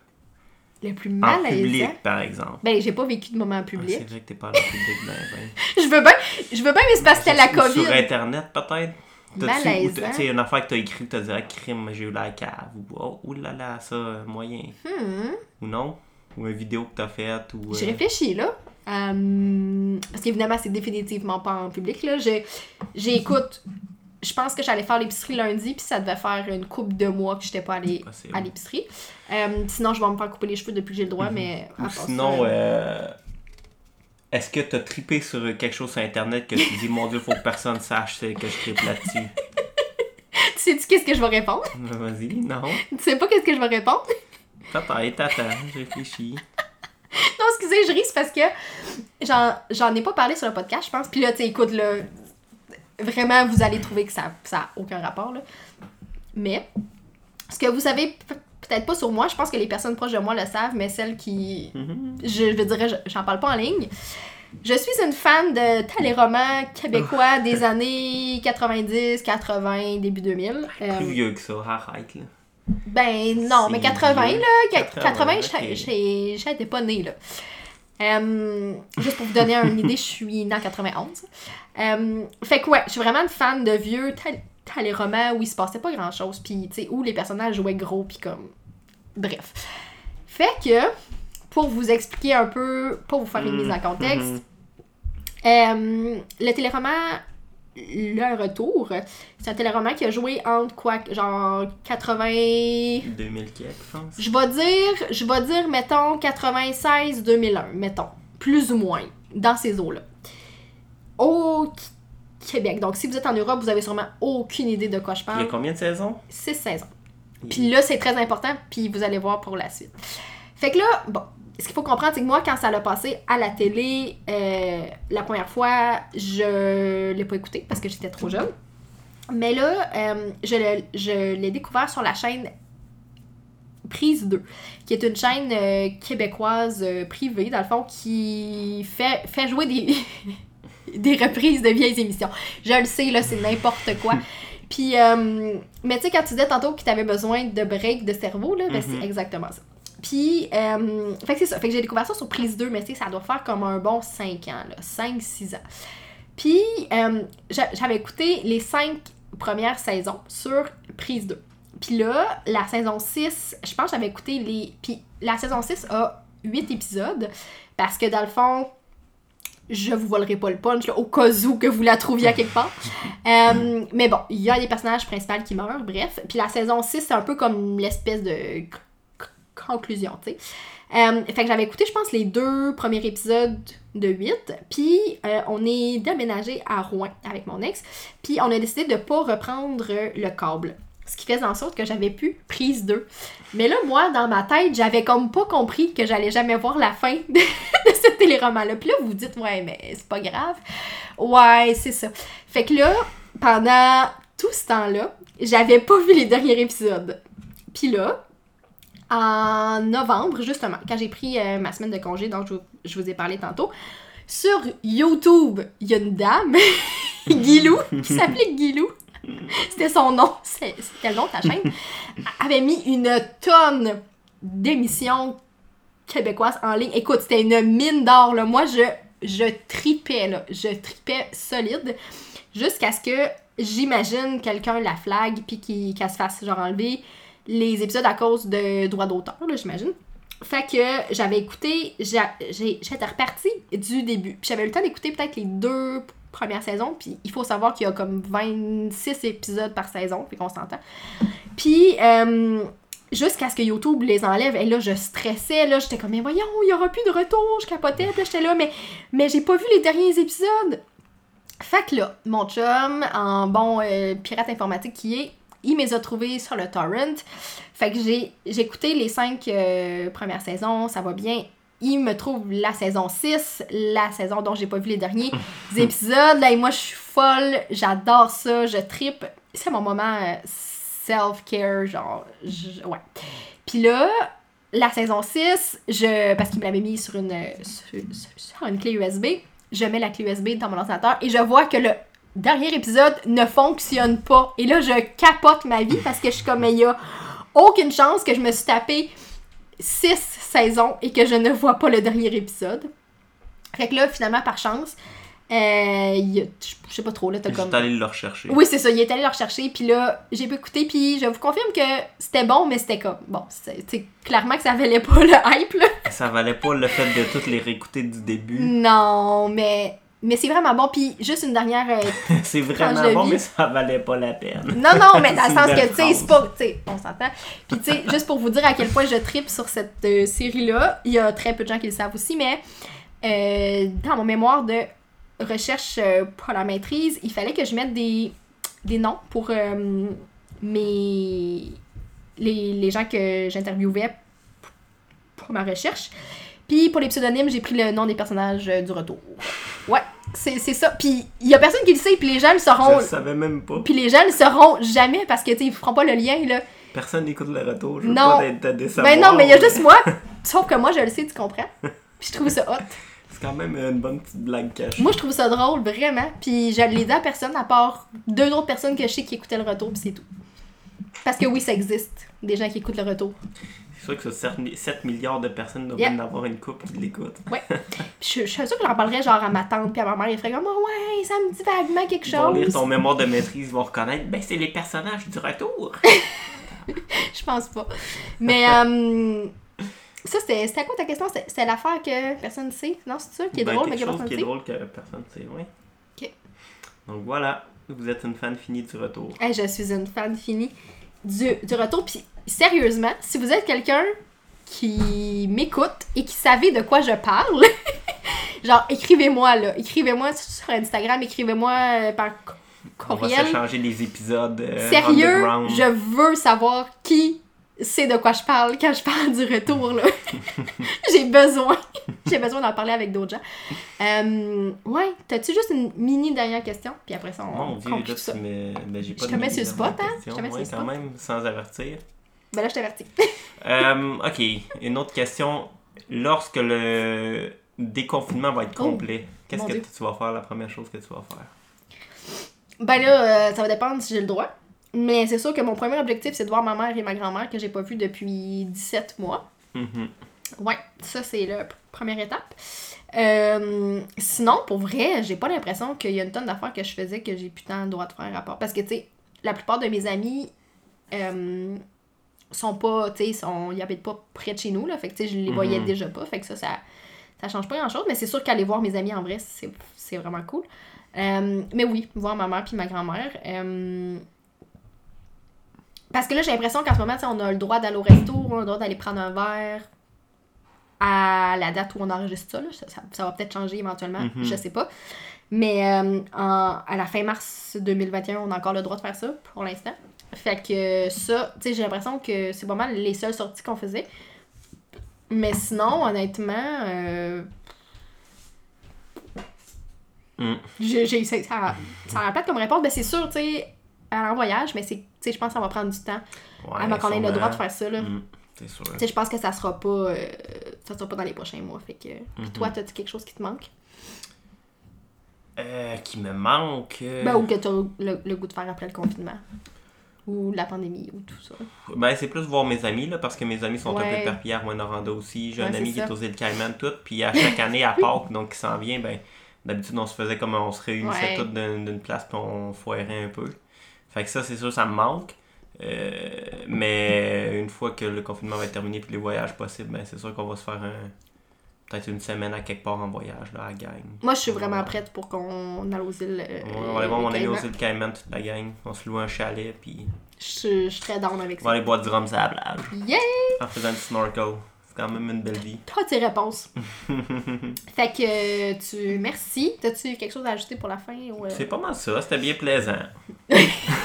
Le plus En malaisant? public, par exemple. Ben, j'ai pas vécu de moment en Ah, public. c'est vrai que t'es pas en public, ben, ben. Je veux bien, je veux bien, mais c'est parce que c'était la COVID. Sur Internet, peut-être? Malaisant. Tu sais, une affaire que t'as écrit, t'as dit, ah, crime, j'ai eu la cave. Ou, oh, là, ça, euh, moyen. Hmm. Ou non? Ou une vidéo que t'as faite, ou... euh, J'ai réfléchi, là. Euh, parce qu'évidemment, c'est définitivement pas en public, là. J'écoute. Je pense que j'allais faire l'épicerie lundi, puis ça devait faire une couple de mois que j'étais pas allée à l'épicerie. Euh, sinon, je vais me faire couper les cheveux depuis que j'ai le droit, mais. Ou part ça, sinon, euh, euh, est-ce que t'as trippé sur quelque chose sur Internet que tu dis, mon Dieu, faut que personne sache que je trippe là-dessus? Tu sais-tu qu'est-ce que je vais répondre? Vas-y, non. Tu sais pas qu'est-ce que je vais répondre? Peut-être, attends, je réfléchis. Non, excusez, je ris, c'est parce que j'en, ai pas parlé sur le podcast, je pense. Puis là, tu écoute, là, vraiment, vous allez trouver que ça n'a aucun rapport, là. Mais, ce que vous savez peut-être pas sur moi, je pense que les personnes proches de moi le savent, mais celles qui, Mhm. je, je dirais, je- j'en parle pas en ligne. Je suis une fan de téléromans québécois des années 90, 80, début 2000. Euh, Plus vieux que ça, arrête, là. ben non, mais C'est 80 vieux. là, 80, 80, j'étais- ok. j'ai- j'étais pas née là. Juste pour vous donner une idée, je suis née en 91. Euh, fait que ouais, je suis vraiment une fan de vieux tel- téléromans où il se passait pas grand chose, puis tu sais, où les personnages jouaient gros, puis comme. Bref. Fait que, pour vous expliquer un peu, pour vous faire une mise en contexte, Mhm. euh, le téléroman Le Retour, c'est un téléroman qui a joué entre quoi, genre 80. 2000 quelques, je pense. Je vais dire, je vais dire, mettons, 96-2001, mettons. Plus ou moins, dans ces eaux-là. Au Qu- Québec. Donc, si vous êtes en Europe, vous avez sûrement aucune idée de quoi je Il y a parle. combien de saisons? 6 saisons. Puis là, c'est très important, puis vous allez voir pour la suite. Fait que là, bon, ce qu'il faut comprendre, c'est que moi, quand ça l'a passé à la télé, euh, la première fois, je l'ai pas écouté parce que j'étais trop jeune. Mais là, euh, je l'ai- je l'ai découvert sur la chaîne Prise 2, qui est une chaîne euh, québécoise privée, dans le fond, qui fait, fait jouer des, des reprises de vieilles émissions. Je le sais, là, c'est n'importe quoi. Puis, mais tu sais, quand tu disais tantôt que tu avais besoin de break de cerveau, là, ben, c'est exactement ça. Puis, euh, fait que c'est ça. Fait que j'ai découvert ça sur prise 2, mais tu sais, ça doit faire comme un bon 5 ans, là, 5-6 ans. Puis, euh, j'a- j'avais écouté les 5 premières saisons sur prise 2. Puis là, la saison 6, je pense que j'avais écouté les. Puis la saison 6 a 8 épisodes, parce que dans le fond, je vous volerai pas le punch, là, au cas où que vous la trouviez à quelque part. Euh, mais bon, il y a des personnages principaux qui meurent, bref. Puis la saison 6, c'est un peu comme l'espèce de conclusion, tu sais. Euh, fait que j'avais écouté, je pense, les deux premiers épisodes de 8. Puis euh, on est déménagé à Rouen avec mon ex. Puis on a décidé de pas reprendre le câble. Ce qui faisait en sorte que j'avais plus prise 2. Mais là, moi, dans ma tête, j'avais comme pas compris que j'allais jamais voir la fin de, ce téléroman-là. Puis là, vous dites, ouais, mais c'est pas grave. Ouais, c'est ça. Fait que là, pendant tout ce temps-là, j'avais pas vu les derniers épisodes. Puis là, en novembre, justement, quand j'ai pris euh, ma semaine de congé, dont je, vous- je vous ai parlé tantôt, sur YouTube, il y a une dame, Guilou, qui s'appelait Guilou. C'était son nom, c'était le nom de ta chaîne. avait mis une tonne d'émissions québécoises en ligne. Écoute, c'était une mine d'or, là. Moi, je, je tripais, là. Je tripais solide. Jusqu'à ce que j'imagine quelqu'un la flag puis qu'elle se fasse genre enlever les épisodes à cause de droits d'auteur, j'imagine. Fait que j'avais écouté, j'étais repartie du début. Puis j'avais le temps d'écouter peut-être les deux premières saisons. Puis il faut savoir qu'il y a comme 26 épisodes par saison, fait qu'on s'entend. Puis euh, jusqu'à ce que YouTube les enlève, et là je stressais, là j'étais comme, mais voyons, il y aura plus de retour, je capotais. Puis j'étais là, mais, mais j'ai pas vu les derniers épisodes. Fait que là, mon chum, en bon euh, pirate informatique qui est, il me les a trouvés sur le torrent. Fait que j'ai écouté les cinq euh, premières saisons, ça va bien. il me trouve la saison 6, la saison dont j'ai pas vu les derniers épisodes. Là, et moi, je suis folle, j'adore ça, je tripe. C'est mon moment euh, self-care, genre, je- ouais. Puis là, la saison 6, je, parce qu'il me l'avait mis sur une, sur, sur une clé USB, je mets la clé USB dans mon ordinateur et je vois que le dernier épisode ne fonctionne pas. Et là, je capote ma vie parce que je suis comme, il y a aucune chance que je me suis tapé 6 saisons et que je ne vois pas le dernier épisode. Fait que là, finalement, par chance, euh, il je sais pas trop, là, t'as comme... allé le rechercher. Oui, c'est ça, il est allé le rechercher, puis là, j'ai pu écouter, puis je vous confirme que c'était bon, mais c'était comme... Bon, c'est c'est clairement que ça valait pas le hype, là. Ça valait pas le fait de toutes les réécouter du début. Non, mais... Mais c'est vraiment bon, puis juste une dernière... euh, C'est vraiment bon, mais ça valait pas la peine. Non, non, mais dans le sens que, tu sais, c'est pas... Tu sais, on s'entend. Puis, tu sais, juste pour vous dire à quel point je tripe sur cette euh, série-là, il y a très peu de gens qui le savent aussi, mais euh, dans mon mémoire de recherche euh, pour la maîtrise, il fallait que je mette des, des noms pour mes... Les, les gens que j'interviewais pour ma recherche. Puis, pour les pseudonymes, j'ai pris le nom des personnages du retour. Ouais, c'est ça. Puis, il y a personne qui le sait, puis les gens le sauront... Je le savais même pas. Puis les gens ne sauront jamais parce que, tu ils feront pas le lien, là. Personne n'écoute le retour. Je veux Non. pas. Ben non, mais il y a juste moi. Sauf que moi, je le sais, tu comprends? Puis je trouve ça hot. C'est quand même une bonne petite blague cachée. Moi, je trouve ça drôle, vraiment. Puis je l'ai dit à personne, à part deux autres personnes que je sais qui écoutaient le retour, puis c'est tout. Parce que oui, ça existe. Des gens qui écoutent le retour. C'est sûr que sur 7, 7 milliards de personnes doivent Yeah. en avoir une couple qui l'écoute. Puis je, je suis sûre que j'en parlerais genre à ma tante puis à ma mère. Ils feraient comme, oh, ouais, ça me dit vaguement quelque Ils vont lire chose. ton mémoire de maîtrise, ils vont reconnaître, ben c'est les personnages du retour. Je pense pas. Mais, euh, ça, c'était c'était quoi ta question? C'était l'affaire que personne ne sait? Non, c'est ça qui est Ben, drôle, mais que chose personne qui est drôle que personne ne sait, oui. Ok. Donc voilà, vous êtes une fan finie du retour. Hey, je suis une fan finie du, du retour. Puis, sérieusement, si vous êtes quelqu'un qui m'écoute et qui savait de quoi je parle, genre, écrivez-moi, là. Écrivez-moi sur Instagram, écrivez-moi euh, par co- On va courriel. s'échanger les épisodes euh, Sérieux, je veux savoir qui sait de quoi je parle quand je parle du retour, là. J'ai besoin. J'ai besoin d'en parler avec d'autres gens. Euh, ouais, t'as-tu juste une mini dernière question? Puis après ça, on Mon dieu, là, ça. me... ben, j'ai pas Je te mets sur le spot, hein? Je te mets sur Ouais, le quand spot. même, sans avertir. Ben là, je t'avertis. Euh, ok, une autre question. Lorsque le déconfinement va être Oh, complet, qu'est-ce que Dieu. tu vas faire, la première chose que tu vas faire? Ben là, euh, ça va dépendre si j'ai le droit. Mais c'est sûr que mon premier objectif, c'est de voir ma mère et ma grand-mère que j'ai pas vues depuis 17 mois. Mhm. Ouais, ça c'est la première étape. Euh, sinon, pour vrai, j'ai pas l'impression qu'il y a une tonne d'affaires que je faisais que j'ai putain le droit de faire part. Parce que, tu sais, la plupart de mes amis euh, sont pas, tu sais, sont- ils habitent pas près de chez nous, là. Fait que, tu sais, je les voyais Mhm. déjà pas. Fait que ça, ça, ça change pas grand-chose. Mais c'est sûr qu'aller voir mes amis en vrai, c'est c'est vraiment cool. Euh, mais oui, voir ma mère puis ma grand-mère. Parce que là, j'ai l'impression qu'en ce moment, on a le droit d'aller au resto, on a le droit d'aller prendre un verre à la date où on enregistre ça. là. Ça, ça- ça va peut-être changer éventuellement, Mhm. je sais pas. Mais euh, en- à la fin mars 2021, on a encore le droit de faire ça pour l'instant. Fait que ça, tu sais, j'ai l'impression que c'est pas mal les seules sorties qu'on faisait. Mais sinon, honnêtement, euh, Mm. j'ai, ça, ça, ça a comme réponse. Ben, c'est sûr, tu sais, aller en voyage, mais c'est, sais, je pense que ça va prendre du temps Ouais, avant qu'on ait le droit de faire ça. Là. Mm, sûr. Tu je pense que ça sera pas euh, ça sera pas dans les prochains mois. Fait que puis Mhm. toi, t'as quelque chose qui te manque? Euh, qui me manque. euh, Ben, ou que t'as le, le goût de faire après le confinement. Ou la pandémie, ou tout ça. Ben, c'est plus voir mes amis, là, parce que mes amis sont un peu éparpillés à Rwanda aussi. J'ai Ouais, un ami qui est aux îles Caïmans, tout. Puis à chaque année, à Pâques, donc qui s'en vient, ben, d'habitude, on se faisait comme on se réunissait Ouais. d'une d'une place, puis on foirait un peu. Fait que ça, c'est sûr, ça me manque. Euh, mais une fois que le confinement va être terminé, puis les voyages possibles, ben, c'est sûr qu'on va se faire un. Peut-être une semaine à quelque part en voyage, là, à la gang. Moi, je suis vraiment prête pour qu'on aille aux îles. euh, Ouais, on va aller voir mon ami aux îles Caïmans, toute la gang. On se loue un chalet, puis Je suis- je suis très down avec on va ça. aller boire du rhum sur la plage. Yeah! En faisant du snorkel. C'est quand même une belle vie. Toi, tes réponses. fait que euh, tu. Merci. T'as-tu quelque chose à ajouter pour la fin? Ou, euh? C'est pas mal ça, c'était bien plaisant.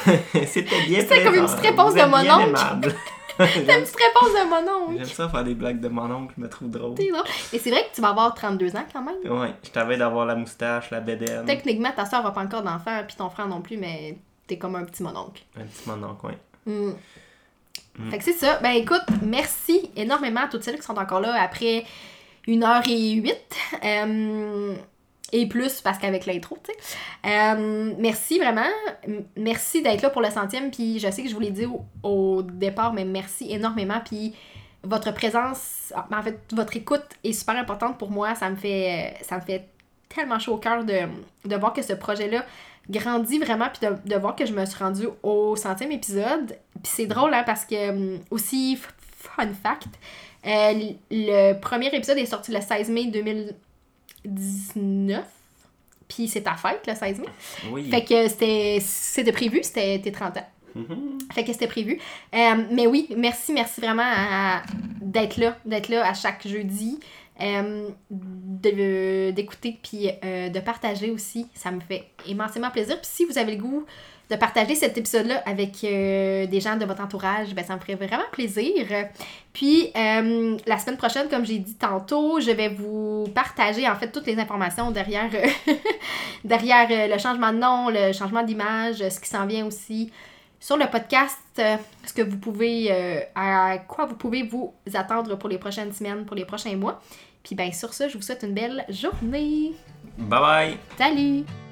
c'était bien. C'était comme une petite réponse de mon oncle. T'as une petite réponse de mon oncle. J'aime ça faire des blagues de mon oncle, je me trouve drôle. C'est drôle. Et c'est vrai que tu vas avoir 32 ans quand même. Ouais, je t'avais d'avoir la moustache, la bédaine. Techniquement, ta soeur va pas encore d'enfant, puis ton frère non plus, mais t'es comme un petit mononcle. Un petit mon oncle, ouais. Mm. Mm. Fait que c'est ça. Ben écoute, merci énormément à toutes celles qui sont encore là après une heure et huit. Euh, et plus parce qu'avec l'intro, tu sais. Euh, merci vraiment. Merci d'être là pour le centième. Puis je sais que je vous l'ai dit au, départ, mais merci énormément. Puis votre présence, ah, en fait, votre écoute est super importante pour moi. Ça me fait, ça me fait tellement chaud au cœur de, de voir que ce projet-là grandit vraiment. Puis de, de voir que je me suis rendue au centième épisode. Puis c'est drôle, hein, parce que hum, aussi, fun fact, euh, le premier épisode est sorti le 16 mai 2019. Puis c'est ta fête, le 16 mai. Oui. Fait que c'était c'était prévu, c'était tes 30 ans. Mhm. Fait que c'était prévu. Euh, mais oui, merci, merci vraiment à- d'être là, d'être là à chaque jeudi, euh, de- d'écouter puis euh, de partager aussi. Ça me fait immensément plaisir. Puis si vous avez le goût de partager cet épisode-là avec euh, des gens de votre entourage, ben, ça me ferait vraiment plaisir. Puis euh, la semaine prochaine, comme j'ai dit tantôt, je vais vous partager en fait toutes les informations derrière, euh, derrière le changement de nom, le changement d'image, ce qui s'en vient aussi sur le podcast, ce que vous pouvez, à quoi vous pouvez vous attendre pour les prochaines semaines, pour les prochains mois. Puis bien sur ça, je vous souhaite une belle journée. Bye bye! Salut!